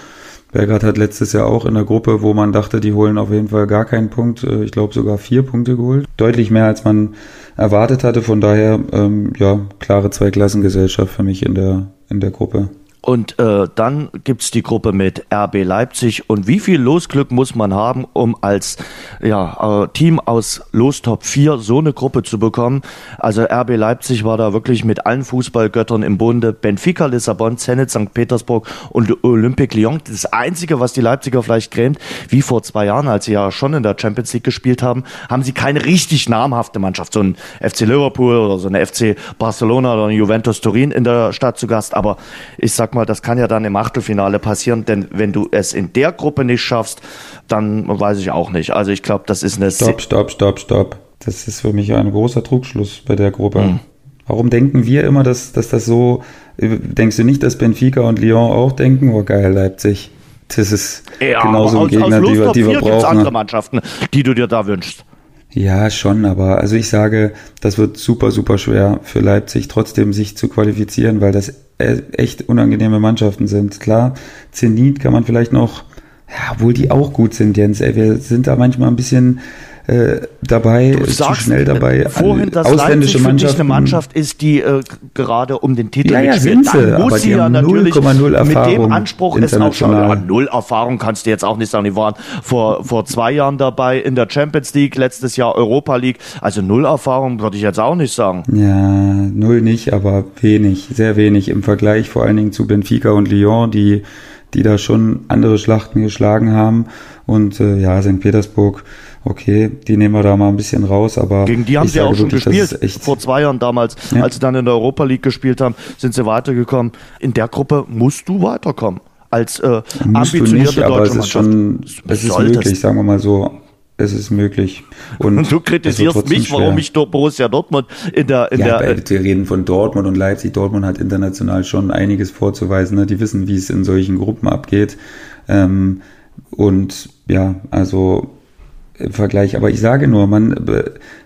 Belgrad hat letztes Jahr auch in der Gruppe, wo man dachte, die holen auf jeden Fall gar keinen Punkt, äh, ich glaube sogar vier Punkte geholt. Deutlich mehr als man erwartet hatte. Von daher, ähm, ja, klare Zweiklassengesellschaft für mich in der, in der Gruppe. Und äh, dann gibt's die Gruppe mit RB Leipzig. Und wie viel Losglück muss man haben, um als ja, äh, Team aus Lostop 4 so eine Gruppe zu bekommen? Also RB Leipzig war da wirklich mit allen Fußballgöttern im Bunde. Benfica, Lissabon, Zenit, St. Petersburg und Olympique Lyon. Das Einzige, was die Leipziger vielleicht grämt, wie vor zwei Jahren, als sie ja schon in der Champions League gespielt haben, haben sie keine richtig namhafte Mannschaft. So ein FC Liverpool oder so eine FC Barcelona oder ein Juventus Turin in der Stadt zu Gast. Aber ich sag mal, das kann ja dann im Achtelfinale passieren, denn wenn du es in der Gruppe nicht schaffst, dann weiß ich auch nicht. Also ich glaube, das ist eine... Stopp, stopp, stopp, stopp. Das ist für mich ein großer Trugschluss bei der Gruppe. Hm. Warum denken wir immer, dass, dass das so, denkst du nicht, dass Benfica und Lyon auch denken, oh geil, Leipzig, das ist ja, genauso ein Gegner, die wir, die wir brauchen. andere Mannschaften, die du dir da wünschst. Ja, schon, aber also ich sage, das wird super, super schwer für Leipzig trotzdem sich zu qualifizieren, weil das echt unangenehme Mannschaften sind. Klar, Zenit kann man vielleicht noch, ja, obwohl die auch gut sind, Jens, ey, wir sind da manchmal ein bisschen äh, dabei, du zu schnell dabei. Vorhin, dass ausländische Leipzig Mannschaften, eine Mannschaft ist, die äh, gerade um den Titel ja, ja, sind sie, Dann muss sie ja natürlich 0, Erfahrung mit dem Anspruch ist auch schon ja, null Erfahrung kannst du jetzt auch nicht sagen. Die waren vor vor zwei Jahren dabei in der Champions League, letztes Jahr Europa League. Also null Erfahrung würde ich jetzt auch nicht sagen. Ja, null nicht, aber wenig, sehr wenig im Vergleich vor allen Dingen zu Benfica und Lyon, die die da schon andere Schlachten geschlagen haben und äh, ja, St. Petersburg okay, die nehmen wir da mal ein bisschen raus, aber. Gegen die haben sie auch schon wirklich, gespielt. Vor zwei Jahren damals, ja. als sie dann in der Europa League gespielt haben, sind sie weitergekommen. In der Gruppe musst du weiterkommen. Als äh, musst ambitionierte du nicht, deutsche aber es ist schon, es ist möglich, sagen wir mal so. Es ist möglich. Und, und du kritisierst mich, schwer. warum ich Borussia Dortmund in der, in ja, der. Wir reden von Dortmund und Leipzig. Dortmund hat international schon einiges vorzuweisen. Ne? Die wissen, wie es in solchen Gruppen abgeht. Ähm, und ja, also Vergleich. Aber ich sage nur, man,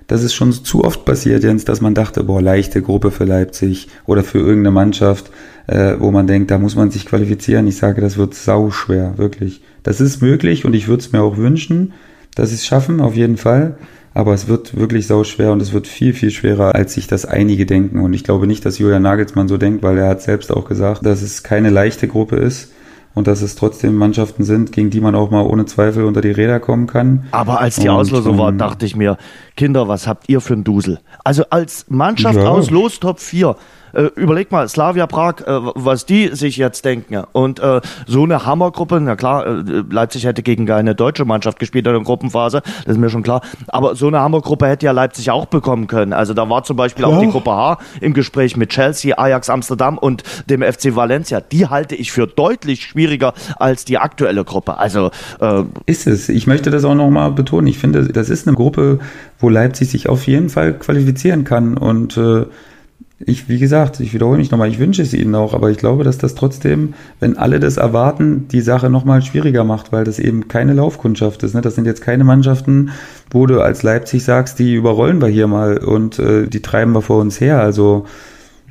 das ist schon zu oft passiert, Jens, dass man dachte, boah, leichte Gruppe für Leipzig oder für irgendeine Mannschaft, äh, wo man denkt, da muss man sich qualifizieren. Ich sage, das wird sau schwer, wirklich. Das ist möglich und ich würde es mir auch wünschen, dass sie es schaffen, auf jeden Fall. Aber es wird wirklich sau schwer und es wird viel, viel schwerer, als sich das einige denken. Und ich glaube nicht, dass Julian Nagelsmann so denkt, weil er hat selbst auch gesagt, dass es keine leichte Gruppe ist und dass es trotzdem Mannschaften sind, gegen die man auch mal ohne Zweifel unter die Räder kommen kann. Aber als die und, Auslosung war, ähm, dachte ich mir, Kinder, was habt ihr für ein Dusel? Also als Mannschaft ja. aus Los Top 4 äh, überleg mal, Slavia Prag, äh, was die sich jetzt denken. Und äh, so eine Hammergruppe, na klar, äh, Leipzig hätte gegen eine deutsche Mannschaft gespielt in der Gruppenphase, das ist mir schon klar. Aber so eine Hammergruppe hätte ja Leipzig auch bekommen können. Also da war zum Beispiel ja. auch die Gruppe H im Gespräch mit Chelsea, Ajax Amsterdam und dem FC Valencia. Die halte ich für deutlich schwieriger als die aktuelle Gruppe. Also äh, ist es. Ich möchte das auch nochmal betonen. Ich finde, das ist eine Gruppe, wo Leipzig sich auf jeden Fall qualifizieren kann und äh, ich, wie gesagt, ich wiederhole mich nochmal, ich wünsche es ihnen auch, aber ich glaube, dass das trotzdem, wenn alle das erwarten, die Sache nochmal schwieriger macht, weil das eben keine Laufkundschaft ist. Ne? Das sind jetzt keine Mannschaften, wo du als Leipzig sagst, die überrollen wir hier mal und äh, die treiben wir vor uns her. Also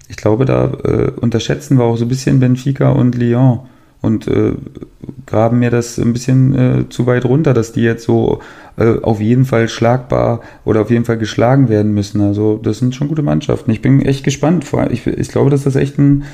ich glaube, da äh, unterschätzen wir auch so ein bisschen Benfica und Lyon und äh, graben mir das ein bisschen äh, zu weit runter, dass die jetzt so äh, auf jeden Fall schlagbar oder auf jeden Fall geschlagen werden müssen. Also das sind schon gute Mannschaften. Ich bin echt gespannt. Ich, ich glaube, dass das echt ein,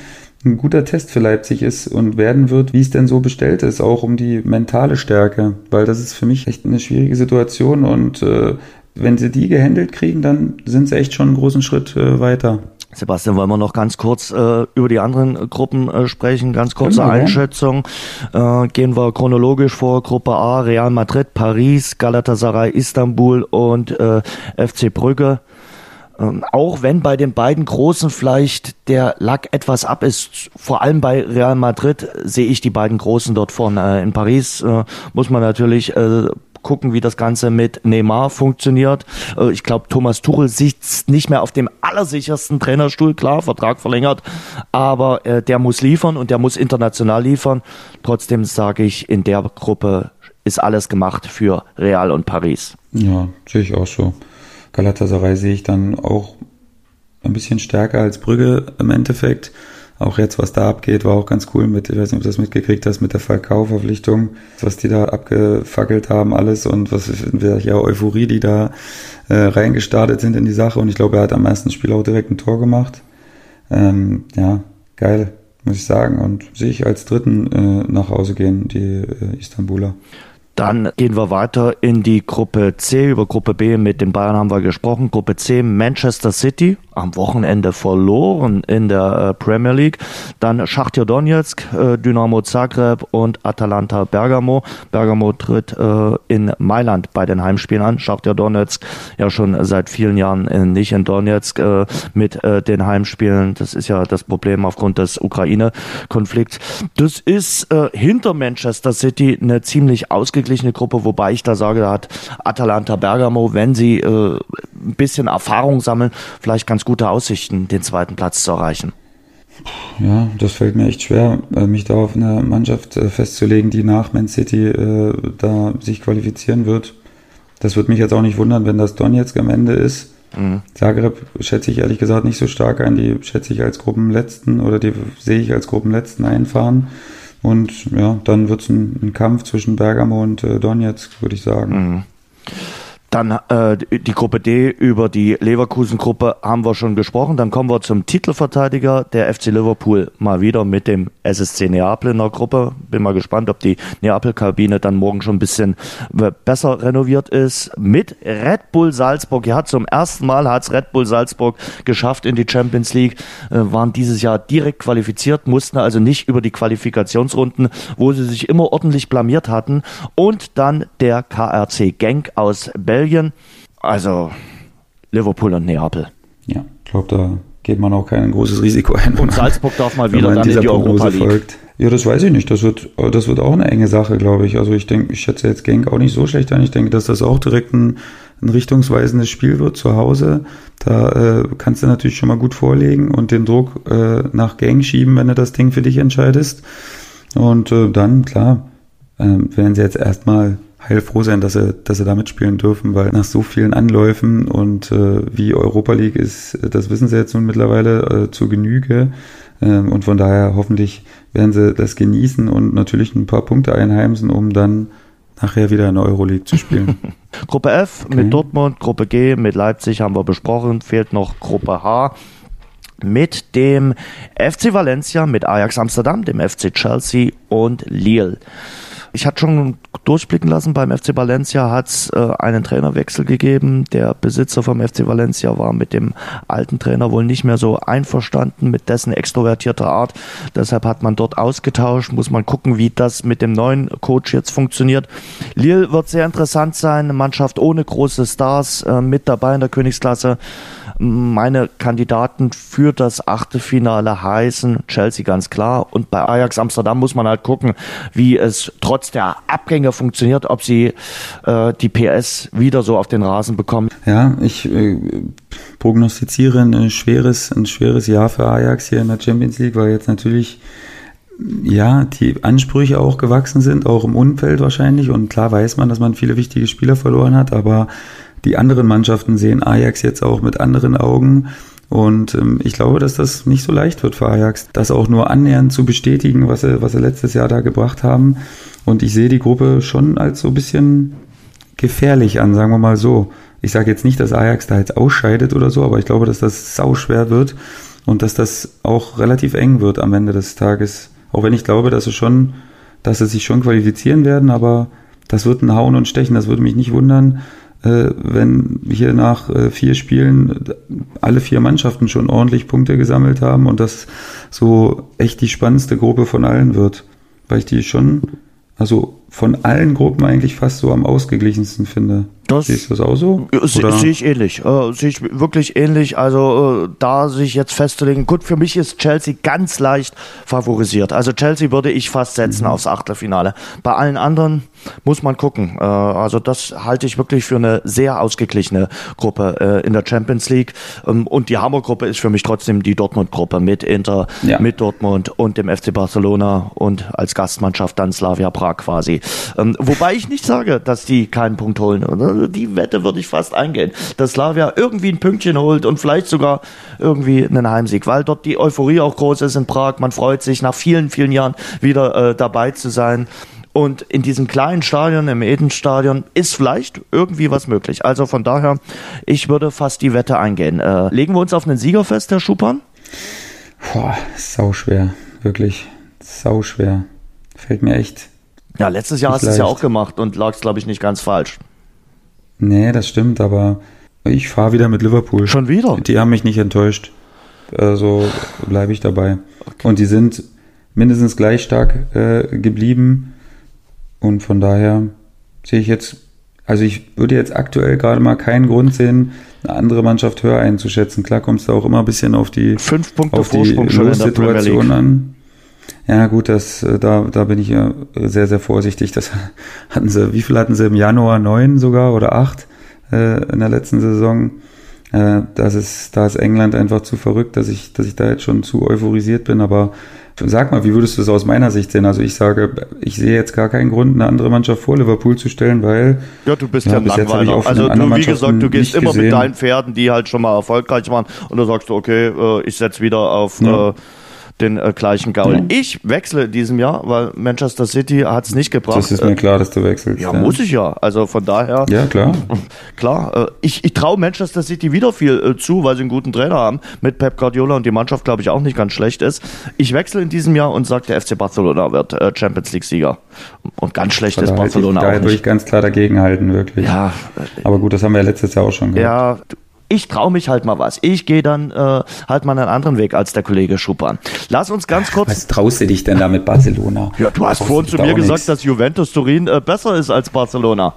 ein guter Test für Leipzig ist und werden wird, wie es denn so bestellt ist, auch um die mentale Stärke, weil das ist für mich echt eine schwierige Situation und äh, wenn sie die gehandelt kriegen, dann sind sie echt schon einen großen Schritt äh, weiter. Sebastian, wollen wir noch ganz kurz äh, über die anderen Gruppen äh, sprechen? Ganz kurze genau, Einschätzung. Äh, gehen wir chronologisch vor. Gruppe A, Real Madrid, Paris, Galatasaray, Istanbul und äh, FC Brügge. Ähm, auch wenn bei den beiden Großen vielleicht der Lack etwas ab ist, vor allem bei Real Madrid sehe ich die beiden Großen dort vorne. Äh, in Paris äh, muss man natürlich äh, gucken, wie das Ganze mit Neymar funktioniert. Äh, ich glaube, Thomas Tuchel sitzt nicht mehr auf dem allersichersten Trainerstuhl, klar, Vertrag verlängert, aber äh, der muss liefern und der muss international liefern. Trotzdem sage ich, in der Gruppe ist alles gemacht für Real und Paris. Ja, sehe ich auch so. Galatasaray sehe ich dann auch ein bisschen stärker als Brügge im Endeffekt auch jetzt, was da abgeht, war auch ganz cool mit, ich weiß nicht, ob du das mitgekriegt hast, mit der Falcao-Verpflichtung, was die da abgefackelt haben, alles und was ja Euphorie, die da äh, reingestartet sind in die Sache und ich glaube, er hat am ersten Spiel auch direkt ein Tor gemacht. Ähm, ja, geil. muss ich sagen. Und sehe ich als dritten äh, nach Hause gehen, die äh, Istanbuler. Dann gehen wir weiter in die Gruppe C. Über Gruppe B mit den Bayern haben wir gesprochen. Gruppe C Manchester City am Wochenende verloren in der äh, Premier League. Dann Schachtja Donetsk, äh, Dynamo Zagreb und Atalanta Bergamo. Bergamo tritt äh, in Mailand bei den Heimspielen an. Schachtja Donetsk ja schon seit vielen Jahren nicht in Donetsk mit den Heimspielen. Das ist ja das Problem aufgrund des Ukraine-Konflikts. Das ist hinter Manchester City eine ziemlich ausgeglichene Gruppe, wobei ich da sage, da hat Atalanta Bergamo, wenn sie ein bisschen Erfahrung sammeln, vielleicht ganz gute Aussichten, den zweiten Platz zu erreichen. Ja, das fällt mir echt schwer, äh, mich da auf eine Mannschaft äh, festzulegen, die nach Man City äh, da sich qualifizieren wird. Das würde mich jetzt auch nicht wundern, wenn das Donetsk am Ende ist. Mhm. Zagreb schätze ich ehrlich gesagt nicht so stark ein. Die schätze ich als Gruppenletzten oder die sehe ich als Gruppenletzten einfahren. Und ja, dann wird es ein, ein, Kampf zwischen Bergamo und äh, Donetsk, würde ich sagen. Mhm. Dann äh, die Gruppe D über die Leverkusen-Gruppe haben wir schon gesprochen. Dann kommen wir zum Titelverteidiger der FC Liverpool mal wieder mit dem SSC Neapel in der Gruppe. Bin mal gespannt, ob die Neapel-Kabine dann morgen schon ein bisschen äh, besser renoviert ist. Mit Red Bull Salzburg. Ja, zum ersten Mal hat es Red Bull Salzburg geschafft in die Champions League. Äh, waren dieses Jahr direkt qualifiziert, mussten also nicht über die Qualifikationsrunden, wo sie sich immer ordentlich blamiert hatten. Und dann der KRC Genk aus Belgien Belgien. Also Liverpool und Neapel. Ja, ich glaube, da geht man auch kein großes Risiko ein. Und Salzburg darf mal wieder dann in die Europa League. Folgt. Ja, das weiß ich nicht. Das wird, das wird auch eine enge Sache, glaube ich. Also ich denke, ich schätze jetzt Genk auch nicht so schlecht an. Ich denke, dass das auch direkt ein, ein richtungsweisendes Spiel wird zu Hause. Da äh, kannst du natürlich schon mal gut vorlegen und den Druck äh, nach Genk schieben, wenn du das Ding für dich entscheidest. Und äh, dann, klar, äh, werden sie jetzt erstmal heilfroh sein, dass sie, dass sie da mitspielen dürfen, weil nach so vielen Anläufen und äh, wie Europa League ist, das wissen sie jetzt nun mittlerweile äh, zu Genüge. Ähm, und von daher hoffentlich werden sie das genießen und natürlich ein paar Punkte einheimsen, um dann nachher wieder in der Euroleague zu spielen. Gruppe F okay. mit Dortmund, Gruppe G mit Leipzig haben wir besprochen, fehlt noch Gruppe H mit dem FC Valencia, mit Ajax Amsterdam, dem FC Chelsea und Lille. Ich hatte schon durchblicken lassen, beim FC Valencia hat es äh, einen Trainerwechsel gegeben. Der Besitzer vom FC Valencia war mit dem alten Trainer wohl nicht mehr so einverstanden mit dessen extrovertierter Art. Deshalb hat man dort ausgetauscht. Muss man gucken, wie das mit dem neuen Coach jetzt funktioniert. Lille wird sehr interessant sein. Eine Mannschaft ohne große Stars äh, mit dabei in der Königsklasse. Meine Kandidaten für das Achtelfinale heißen Chelsea ganz klar und bei Ajax Amsterdam muss man halt gucken, wie es trotz der Abgänge funktioniert, ob sie äh, die PS wieder so auf den Rasen bekommen. Ja, ich äh, prognostiziere ein schweres, ein schweres Jahr für Ajax hier in der Champions League, weil jetzt natürlich ja, die Ansprüche auch gewachsen sind, auch im Umfeld wahrscheinlich. Und klar weiß man, dass man viele wichtige Spieler verloren hat, aber die anderen Mannschaften sehen Ajax jetzt auch mit anderen Augen. Und ähm, ich glaube, dass das nicht so leicht wird für Ajax, das auch nur annähernd zu bestätigen, was sie, was sie letztes Jahr da gebracht haben. Und ich sehe die Gruppe schon als so ein bisschen gefährlich an, sagen wir mal so. Ich sage jetzt nicht, dass Ajax da jetzt ausscheidet oder so, aber ich glaube, dass das sau schwer wird und dass das auch relativ eng wird am Ende des Tages. Auch wenn ich glaube, dass sie schon, dass sie sich schon qualifizieren werden, aber das wird ein Hauen und Stechen. Das würde mich nicht wundern, wenn hier nach äh, vier Spielen alle vier Mannschaften schon ordentlich Punkte gesammelt haben und das so echt die spannendste Gruppe von allen wird, weil ich die schon, also von allen Gruppen eigentlich fast so am ausgeglichensten finde. Das Siehst du das auch so? Sehe ich ähnlich. Äh, sehe ich wirklich ähnlich. Also äh, da sich jetzt festzulegen, gut, für mich ist Chelsea ganz leicht favorisiert. Also Chelsea würde ich fast setzen mhm. aufs Achtelfinale. Bei allen anderen muss man gucken. Äh, also das halte ich wirklich für eine sehr ausgeglichene Gruppe äh, in der Champions League. Ähm, und die Hammergruppe ist für mich trotzdem die Dortmund-Gruppe mit Inter, ja. mit Dortmund und dem FC Barcelona und als Gastmannschaft dann Slavia Prag quasi. Ähm, wobei ich nicht sage, dass die keinen Punkt holen. Oder? Die Wette würde ich fast eingehen, dass Slavia irgendwie ein Pünktchen holt und vielleicht sogar irgendwie einen Heimsieg, weil dort die Euphorie auch groß ist in Prag. Man freut sich nach vielen, vielen Jahren wieder äh, dabei zu sein. Und in diesem kleinen Stadion, im Edenstadion, ist vielleicht irgendwie was möglich. Also von daher, ich würde fast die Wette eingehen. Äh, legen wir uns auf einen Sieger fest, Herr Schupan? Boah, sau schwer wirklich sau schwer. Fällt mir echt. Ja, letztes Jahr hast du es ja auch gemacht und lagst, glaube ich, nicht ganz falsch. Nee, das stimmt, aber ich fahre wieder mit Liverpool. Schon wieder? Die haben mich nicht enttäuscht. Also bleibe ich dabei. Okay. Und die sind mindestens gleich stark äh, geblieben. Und von daher sehe ich jetzt, also ich würde jetzt aktuell gerade mal keinen Grund sehen, eine andere Mannschaft höher einzuschätzen. Klar kommst du auch immer ein bisschen auf die, Fünf Punkte auf Vorsprung die Situation an. Ja, gut, das, äh, da, da bin ich ja sehr, sehr vorsichtig. Das hatten sie, wie viel hatten sie im Januar? Neun sogar oder acht äh, in der letzten Saison. Äh, das ist, da ist England einfach zu verrückt, dass ich, dass ich da jetzt schon zu euphorisiert bin. Aber sag mal, wie würdest du es aus meiner Sicht sehen? Also ich sage, ich sehe jetzt gar keinen Grund, eine andere Mannschaft vor Liverpool zu stellen, weil ja, du bist ja, ja bis jetzt ich auch Also du, wie gesagt, du gehst immer gesehen. mit deinen Pferden, die halt schon mal erfolgreich waren, und du sagst, okay, äh, ich setze wieder auf ja. äh, den äh, gleichen Gaul. Ja. Ich wechsle in diesem Jahr, weil Manchester City hat es nicht gebracht. Das ist mir klar, dass du wechselst. Ja, ja, muss ich ja. Also von daher. Ja, klar. Klar. Äh, ich, ich traue Manchester City wieder viel äh, zu, weil sie einen guten Trainer haben mit Pep Guardiola und die Mannschaft, glaube ich, auch nicht ganz schlecht ist. Ich wechsle in diesem Jahr und sage, der FC Barcelona wird äh, Champions League-Sieger. Und ganz schlecht ist Barcelona ich, auch. Da würde ich ganz klar dagegen halten, wirklich. Ja. Aber gut, das haben wir ja letztes Jahr auch schon gehabt. Ja, ich traue mich halt mal was. Ich gehe dann äh, halt mal einen anderen Weg als der Kollege Schuppan. Lass uns ganz kurz. Was traust du dich denn da mit Barcelona? Ja, du hast vorhin zu mir gesagt, nix. dass Juventus Turin äh, besser ist als Barcelona.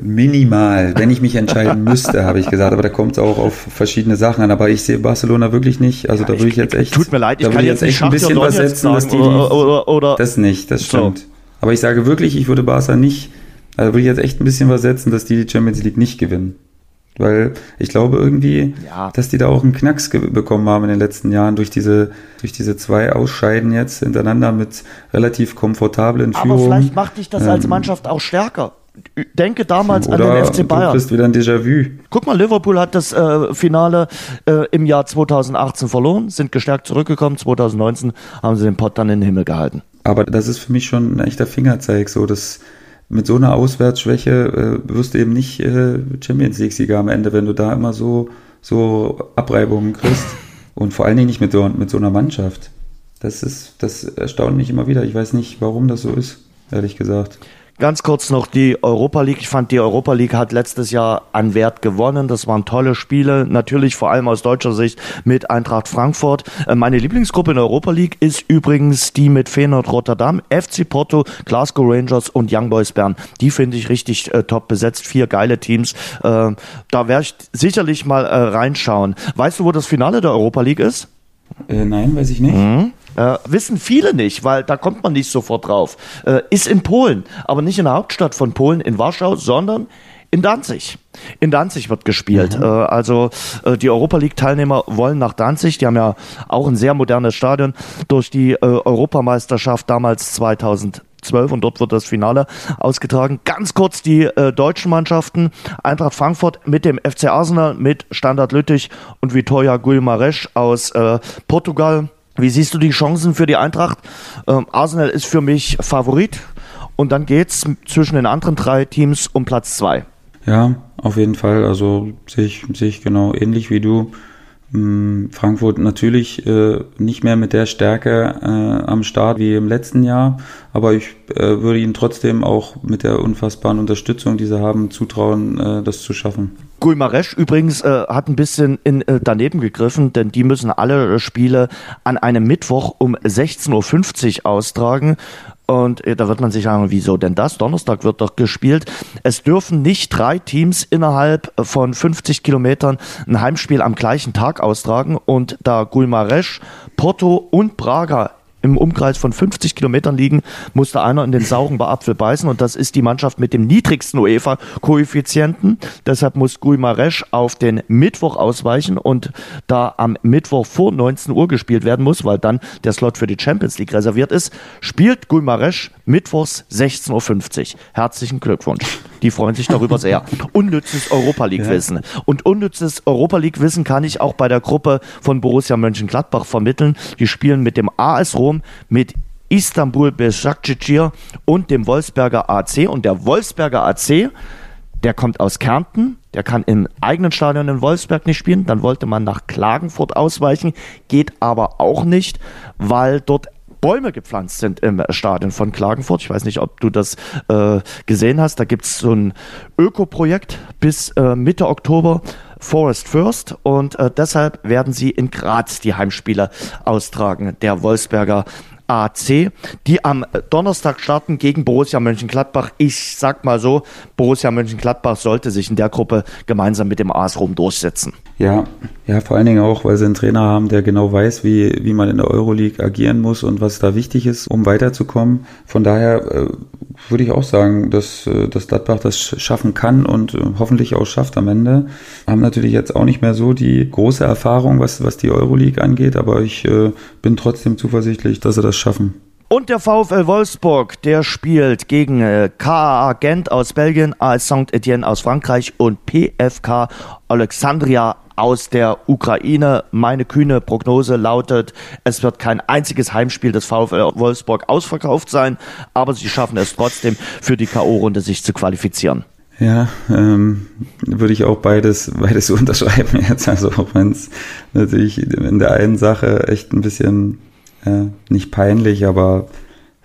Minimal, wenn ich mich entscheiden müsste, habe ich gesagt, aber da kommt es auch auf verschiedene Sachen an. Aber ich sehe Barcelona wirklich nicht. Also ja, da würde ich jetzt echt. Tut mir leid, ich kann jetzt echt ein bisschen was setzen, dass die. Oder, oder, oder, das nicht, das stimmt. So. Aber ich sage wirklich, ich würde Barca nicht. Also würde ich jetzt echt ein bisschen was setzen, dass die die Champions League nicht gewinnen. Weil ich glaube irgendwie, ja. dass die da auch einen Knacks bekommen haben in den letzten Jahren durch diese, durch diese zwei Ausscheiden jetzt hintereinander mit relativ komfortablen Führungen. Aber vielleicht macht dich das ähm, als Mannschaft auch stärker. Denke damals an den FC Bayern. Du bist wieder ein Déjà-vu. Guck mal, Liverpool hat das äh, Finale äh, im Jahr 2018 verloren, sind gestärkt zurückgekommen. 2019 haben sie den Pott dann in den Himmel gehalten. Aber das ist für mich schon ein echter Fingerzeig, so dass mit so einer Auswärtsschwäche äh, wirst du eben nicht äh, Champions League-Sieger am Ende, wenn du da immer so, so Abreibungen kriegst. Und vor allen Dingen nicht mit so, mit so einer Mannschaft. Das ist, das erstaunt mich immer wieder. Ich weiß nicht, warum das so ist, ehrlich gesagt. Ganz kurz noch die Europa League. Ich fand, die Europa League hat letztes Jahr an Wert gewonnen. Das waren tolle Spiele. Natürlich vor allem aus deutscher Sicht mit Eintracht Frankfurt. Äh, meine Lieblingsgruppe in der Europa League ist übrigens die mit Feyenoord Rotterdam, FC Porto, Glasgow Rangers und Young Boys Bern. Die finde ich richtig äh, top besetzt. Vier geile Teams. Äh, da werde ich sicherlich mal äh, reinschauen. Weißt du, wo das Finale der Europa League ist? Äh, nein, weiß ich nicht. Mhm. Äh, wissen viele nicht, weil da kommt man nicht sofort drauf. Äh, ist in Polen, aber nicht in der Hauptstadt von Polen, in Warschau, sondern in Danzig. In Danzig wird gespielt. Mhm. Äh, also äh, die Europa League-Teilnehmer wollen nach Danzig. Die haben ja auch ein sehr modernes Stadion durch die äh, Europameisterschaft damals 2000 12 und dort wird das Finale ausgetragen. Ganz kurz die äh, deutschen Mannschaften. Eintracht Frankfurt mit dem FC Arsenal, mit Standard Lüttich und Vitoria Guimarães aus äh, Portugal. Wie siehst du die Chancen für die Eintracht? Ähm, Arsenal ist für mich Favorit und dann geht's zwischen den anderen drei Teams um Platz zwei. Ja, auf jeden Fall. Also sehe ich, sehe ich genau ähnlich wie du. Hm, Frankfurt natürlich äh, nicht mehr mit der Stärke äh, am Start wie im letzten Jahr, aber ich äh, würde ihnen trotzdem auch mit der unfassbaren Unterstützung, die sie haben, zutrauen, äh, das zu schaffen. Guimaresch übrigens äh, hat ein bisschen in, äh, daneben gegriffen, denn die müssen alle Spiele an einem Mittwoch um 16.50 Uhr austragen. Und äh, da wird man sich sagen, wieso denn das? Donnerstag wird doch gespielt. Es dürfen nicht drei Teams innerhalb von 50 Kilometern ein Heimspiel am gleichen Tag austragen. Und da Gulmaresch, Porto und Braga im Umkreis von 50 Kilometern liegen, musste einer in den sauren Apfel beißen und das ist die Mannschaft mit dem niedrigsten UEFA-Koeffizienten. Deshalb muss Guimarães auf den Mittwoch ausweichen und da am Mittwoch vor 19 Uhr gespielt werden muss, weil dann der Slot für die Champions League reserviert ist, spielt Guimarães mittwochs 16.50 Uhr. Herzlichen Glückwunsch. Die freuen sich darüber sehr. Unnützes Europa League-Wissen. Ja. Und unnützes Europa League-Wissen kann ich auch bei der Gruppe von Borussia Mönchengladbach vermitteln. Die spielen mit dem AS Rom, mit Istanbul Besiktasir und dem Wolfsberger AC. Und der Wolfsberger AC, der kommt aus Kärnten, der kann im eigenen Stadion in Wolfsberg nicht spielen. Dann wollte man nach Klagenfurt ausweichen, geht aber auch nicht, weil dort Bäume gepflanzt sind im Stadion von Klagenfurt. Ich weiß nicht, ob du das äh, gesehen hast. Da gibt es so ein Ökoprojekt bis äh, Mitte Oktober. Forest First und äh, deshalb werden sie in Graz die Heimspiele austragen. Der Wolfsberger AC, die am Donnerstag starten gegen Borussia Mönchengladbach. Ich sag mal so, Borussia Mönchengladbach sollte sich in der Gruppe gemeinsam mit dem AS Rom durchsetzen. Ja, ja, vor allen Dingen auch, weil sie einen Trainer haben, der genau weiß, wie, wie man in der Euroleague agieren muss und was da wichtig ist, um weiterzukommen. Von daher äh, würde ich auch sagen, dass, äh, dass Gladbach das schaffen kann und äh, hoffentlich auch schafft am Ende. Haben natürlich jetzt auch nicht mehr so die große Erfahrung, was, was die Euroleague angeht, aber ich äh, bin trotzdem zuversichtlich, dass sie das schaffen. Und der VfL Wolfsburg, der spielt gegen äh, KA Gent aus Belgien, AS Saint-Etienne aus Frankreich und PFK Alexandria aus der Ukraine. Meine kühne Prognose lautet, es wird kein einziges Heimspiel des VfL Wolfsburg ausverkauft sein, aber sie schaffen es trotzdem für die K.O.-Runde sich zu qualifizieren. Ja, ähm, würde ich auch beides, beides unterschreiben jetzt. Also auch wenn es natürlich in der einen Sache echt ein bisschen äh, nicht peinlich, aber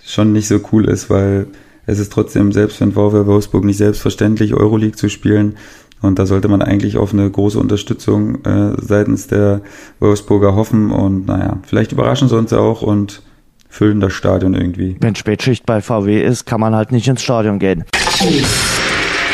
schon nicht so cool ist, weil es ist trotzdem selbst für den VfL Wolfsburg nicht selbstverständlich, Euroleague zu spielen. Und da sollte man eigentlich auf eine große Unterstützung äh, seitens der Wolfsburger hoffen. Und naja, vielleicht überraschen sie uns auch und füllen das Stadion irgendwie. Wenn Spätschicht bei VW ist, kann man halt nicht ins Stadion gehen.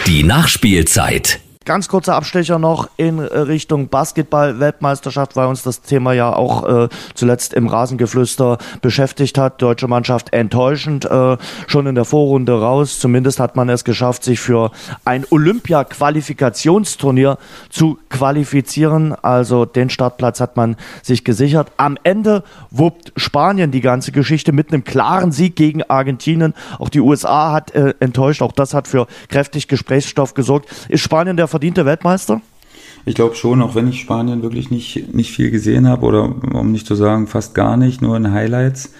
Die Nachspielzeit. Ganz kurzer Abstecher noch in äh, Richtung Basketball-Weltmeisterschaft, weil uns das Thema ja auch äh, zuletzt im Rasengeflüster beschäftigt hat. Deutsche Mannschaft enttäuschend äh, schon in der Vorrunde raus. Zumindest hat man es geschafft, sich für ein Olympia-Qualifikationsturnier zu qualifizieren. Also den Startplatz hat man sich gesichert. Am Ende wuppt Spanien die ganze Geschichte mit einem klaren Sieg gegen Argentinien. Auch die USA hat äh, enttäuscht. Auch das hat für kräftig Gesprächsstoff gesorgt. Ist Spanien der verdiente Weltmeister? Ich glaube schon, auch wenn ich Spanien wirklich nicht, nicht viel gesehen habe oder um nicht zu sagen fast gar nicht, nur in Highlights,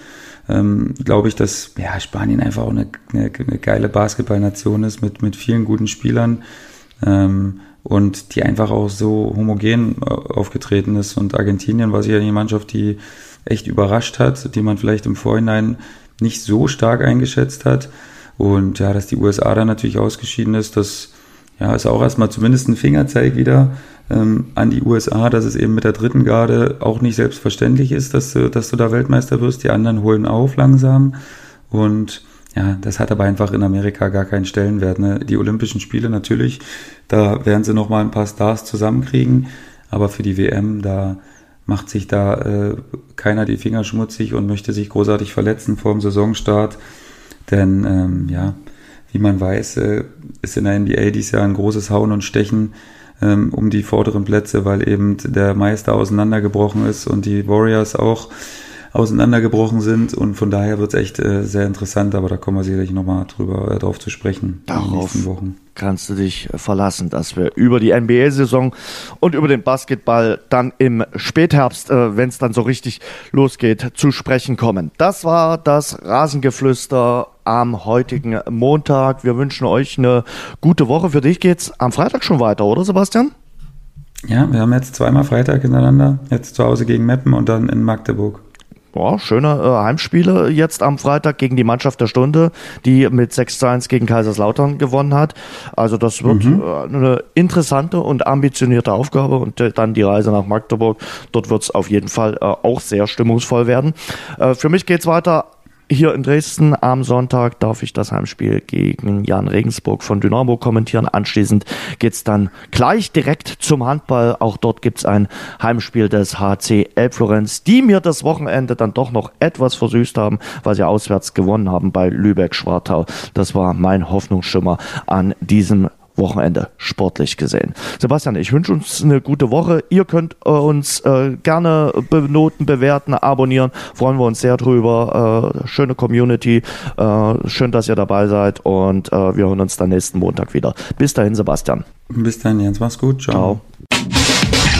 ähm, glaube ich, dass ja, Spanien einfach auch eine, eine, eine geile Basketballnation ist mit, mit vielen guten Spielern ähm, und die einfach auch so homogen äh, aufgetreten ist. Und Argentinien war sicher eine Mannschaft, die echt überrascht hat, die man vielleicht im Vorhinein nicht so stark eingeschätzt hat. Und ja, dass die USA dann natürlich ausgeschieden ist, das ja, ist auch erstmal zumindest ein Fingerzeig wieder ähm, an die USA, dass es eben mit der dritten Garde auch nicht selbstverständlich ist, dass du, dass du da Weltmeister wirst. Die anderen holen auf langsam. Und ja, das hat aber einfach in Amerika gar keinen Stellenwert. Ne? Die Olympischen Spiele natürlich, da werden sie nochmal ein paar Stars zusammenkriegen. Aber für die WM, da macht sich da äh, keiner die Finger schmutzig und möchte sich großartig verletzen vor dem Saisonstart. Denn ähm, ja, wie man weiß, äh, ist in der NBA dies Jahr ein großes Hauen und Stechen ähm, um die vorderen Plätze, weil eben der Meister auseinandergebrochen ist und die Warriors auch auseinandergebrochen sind und von daher wird es echt äh, sehr interessant, aber da kommen wir sicherlich nochmal drüber äh, drauf zu sprechen Darauf in den nächsten Wochen. Kannst du dich verlassen, dass wir über die NBA-Saison und über den Basketball dann im Spätherbst, äh, wenn es dann so richtig losgeht, zu sprechen kommen. Das war das Rasengeflüster am heutigen Montag. Wir wünschen euch eine gute Woche. Für dich geht's am Freitag schon weiter, oder Sebastian? Ja, wir haben jetzt zweimal Freitag hintereinander. Jetzt zu Hause gegen Meppen und dann in Magdeburg. Boah, schöne äh, Heimspiele jetzt am Freitag gegen die Mannschaft der Stunde, die mit 6 zu 1 gegen Kaiserslautern gewonnen hat. Also das wird mhm. äh, eine interessante und ambitionierte Aufgabe und äh, dann die Reise nach Magdeburg. Dort wird es auf jeden Fall äh, auch sehr stimmungsvoll werden. Äh, für mich geht's weiter hier in Dresden am Sonntag darf ich das Heimspiel gegen Jan Regensburg von Dynamo kommentieren. Anschließend geht's dann gleich direkt zum Handball. Auch dort gibt's ein Heimspiel des HC Elbflorenz, die mir das Wochenende dann doch noch etwas versüßt haben, weil sie auswärts gewonnen haben bei Lübeck-Schwartau. Das war mein Hoffnungsschimmer an diesem Wochenende sportlich gesehen. Sebastian, ich wünsche uns eine gute Woche. Ihr könnt äh, uns äh, gerne benoten, bewerten, abonnieren. Freuen wir uns sehr drüber. Äh, schöne Community. Äh, schön, dass ihr dabei seid und äh, wir hören uns dann nächsten Montag wieder. Bis dahin, Sebastian. Bis dann, Jens. Mach's gut. Ciao. Ciao.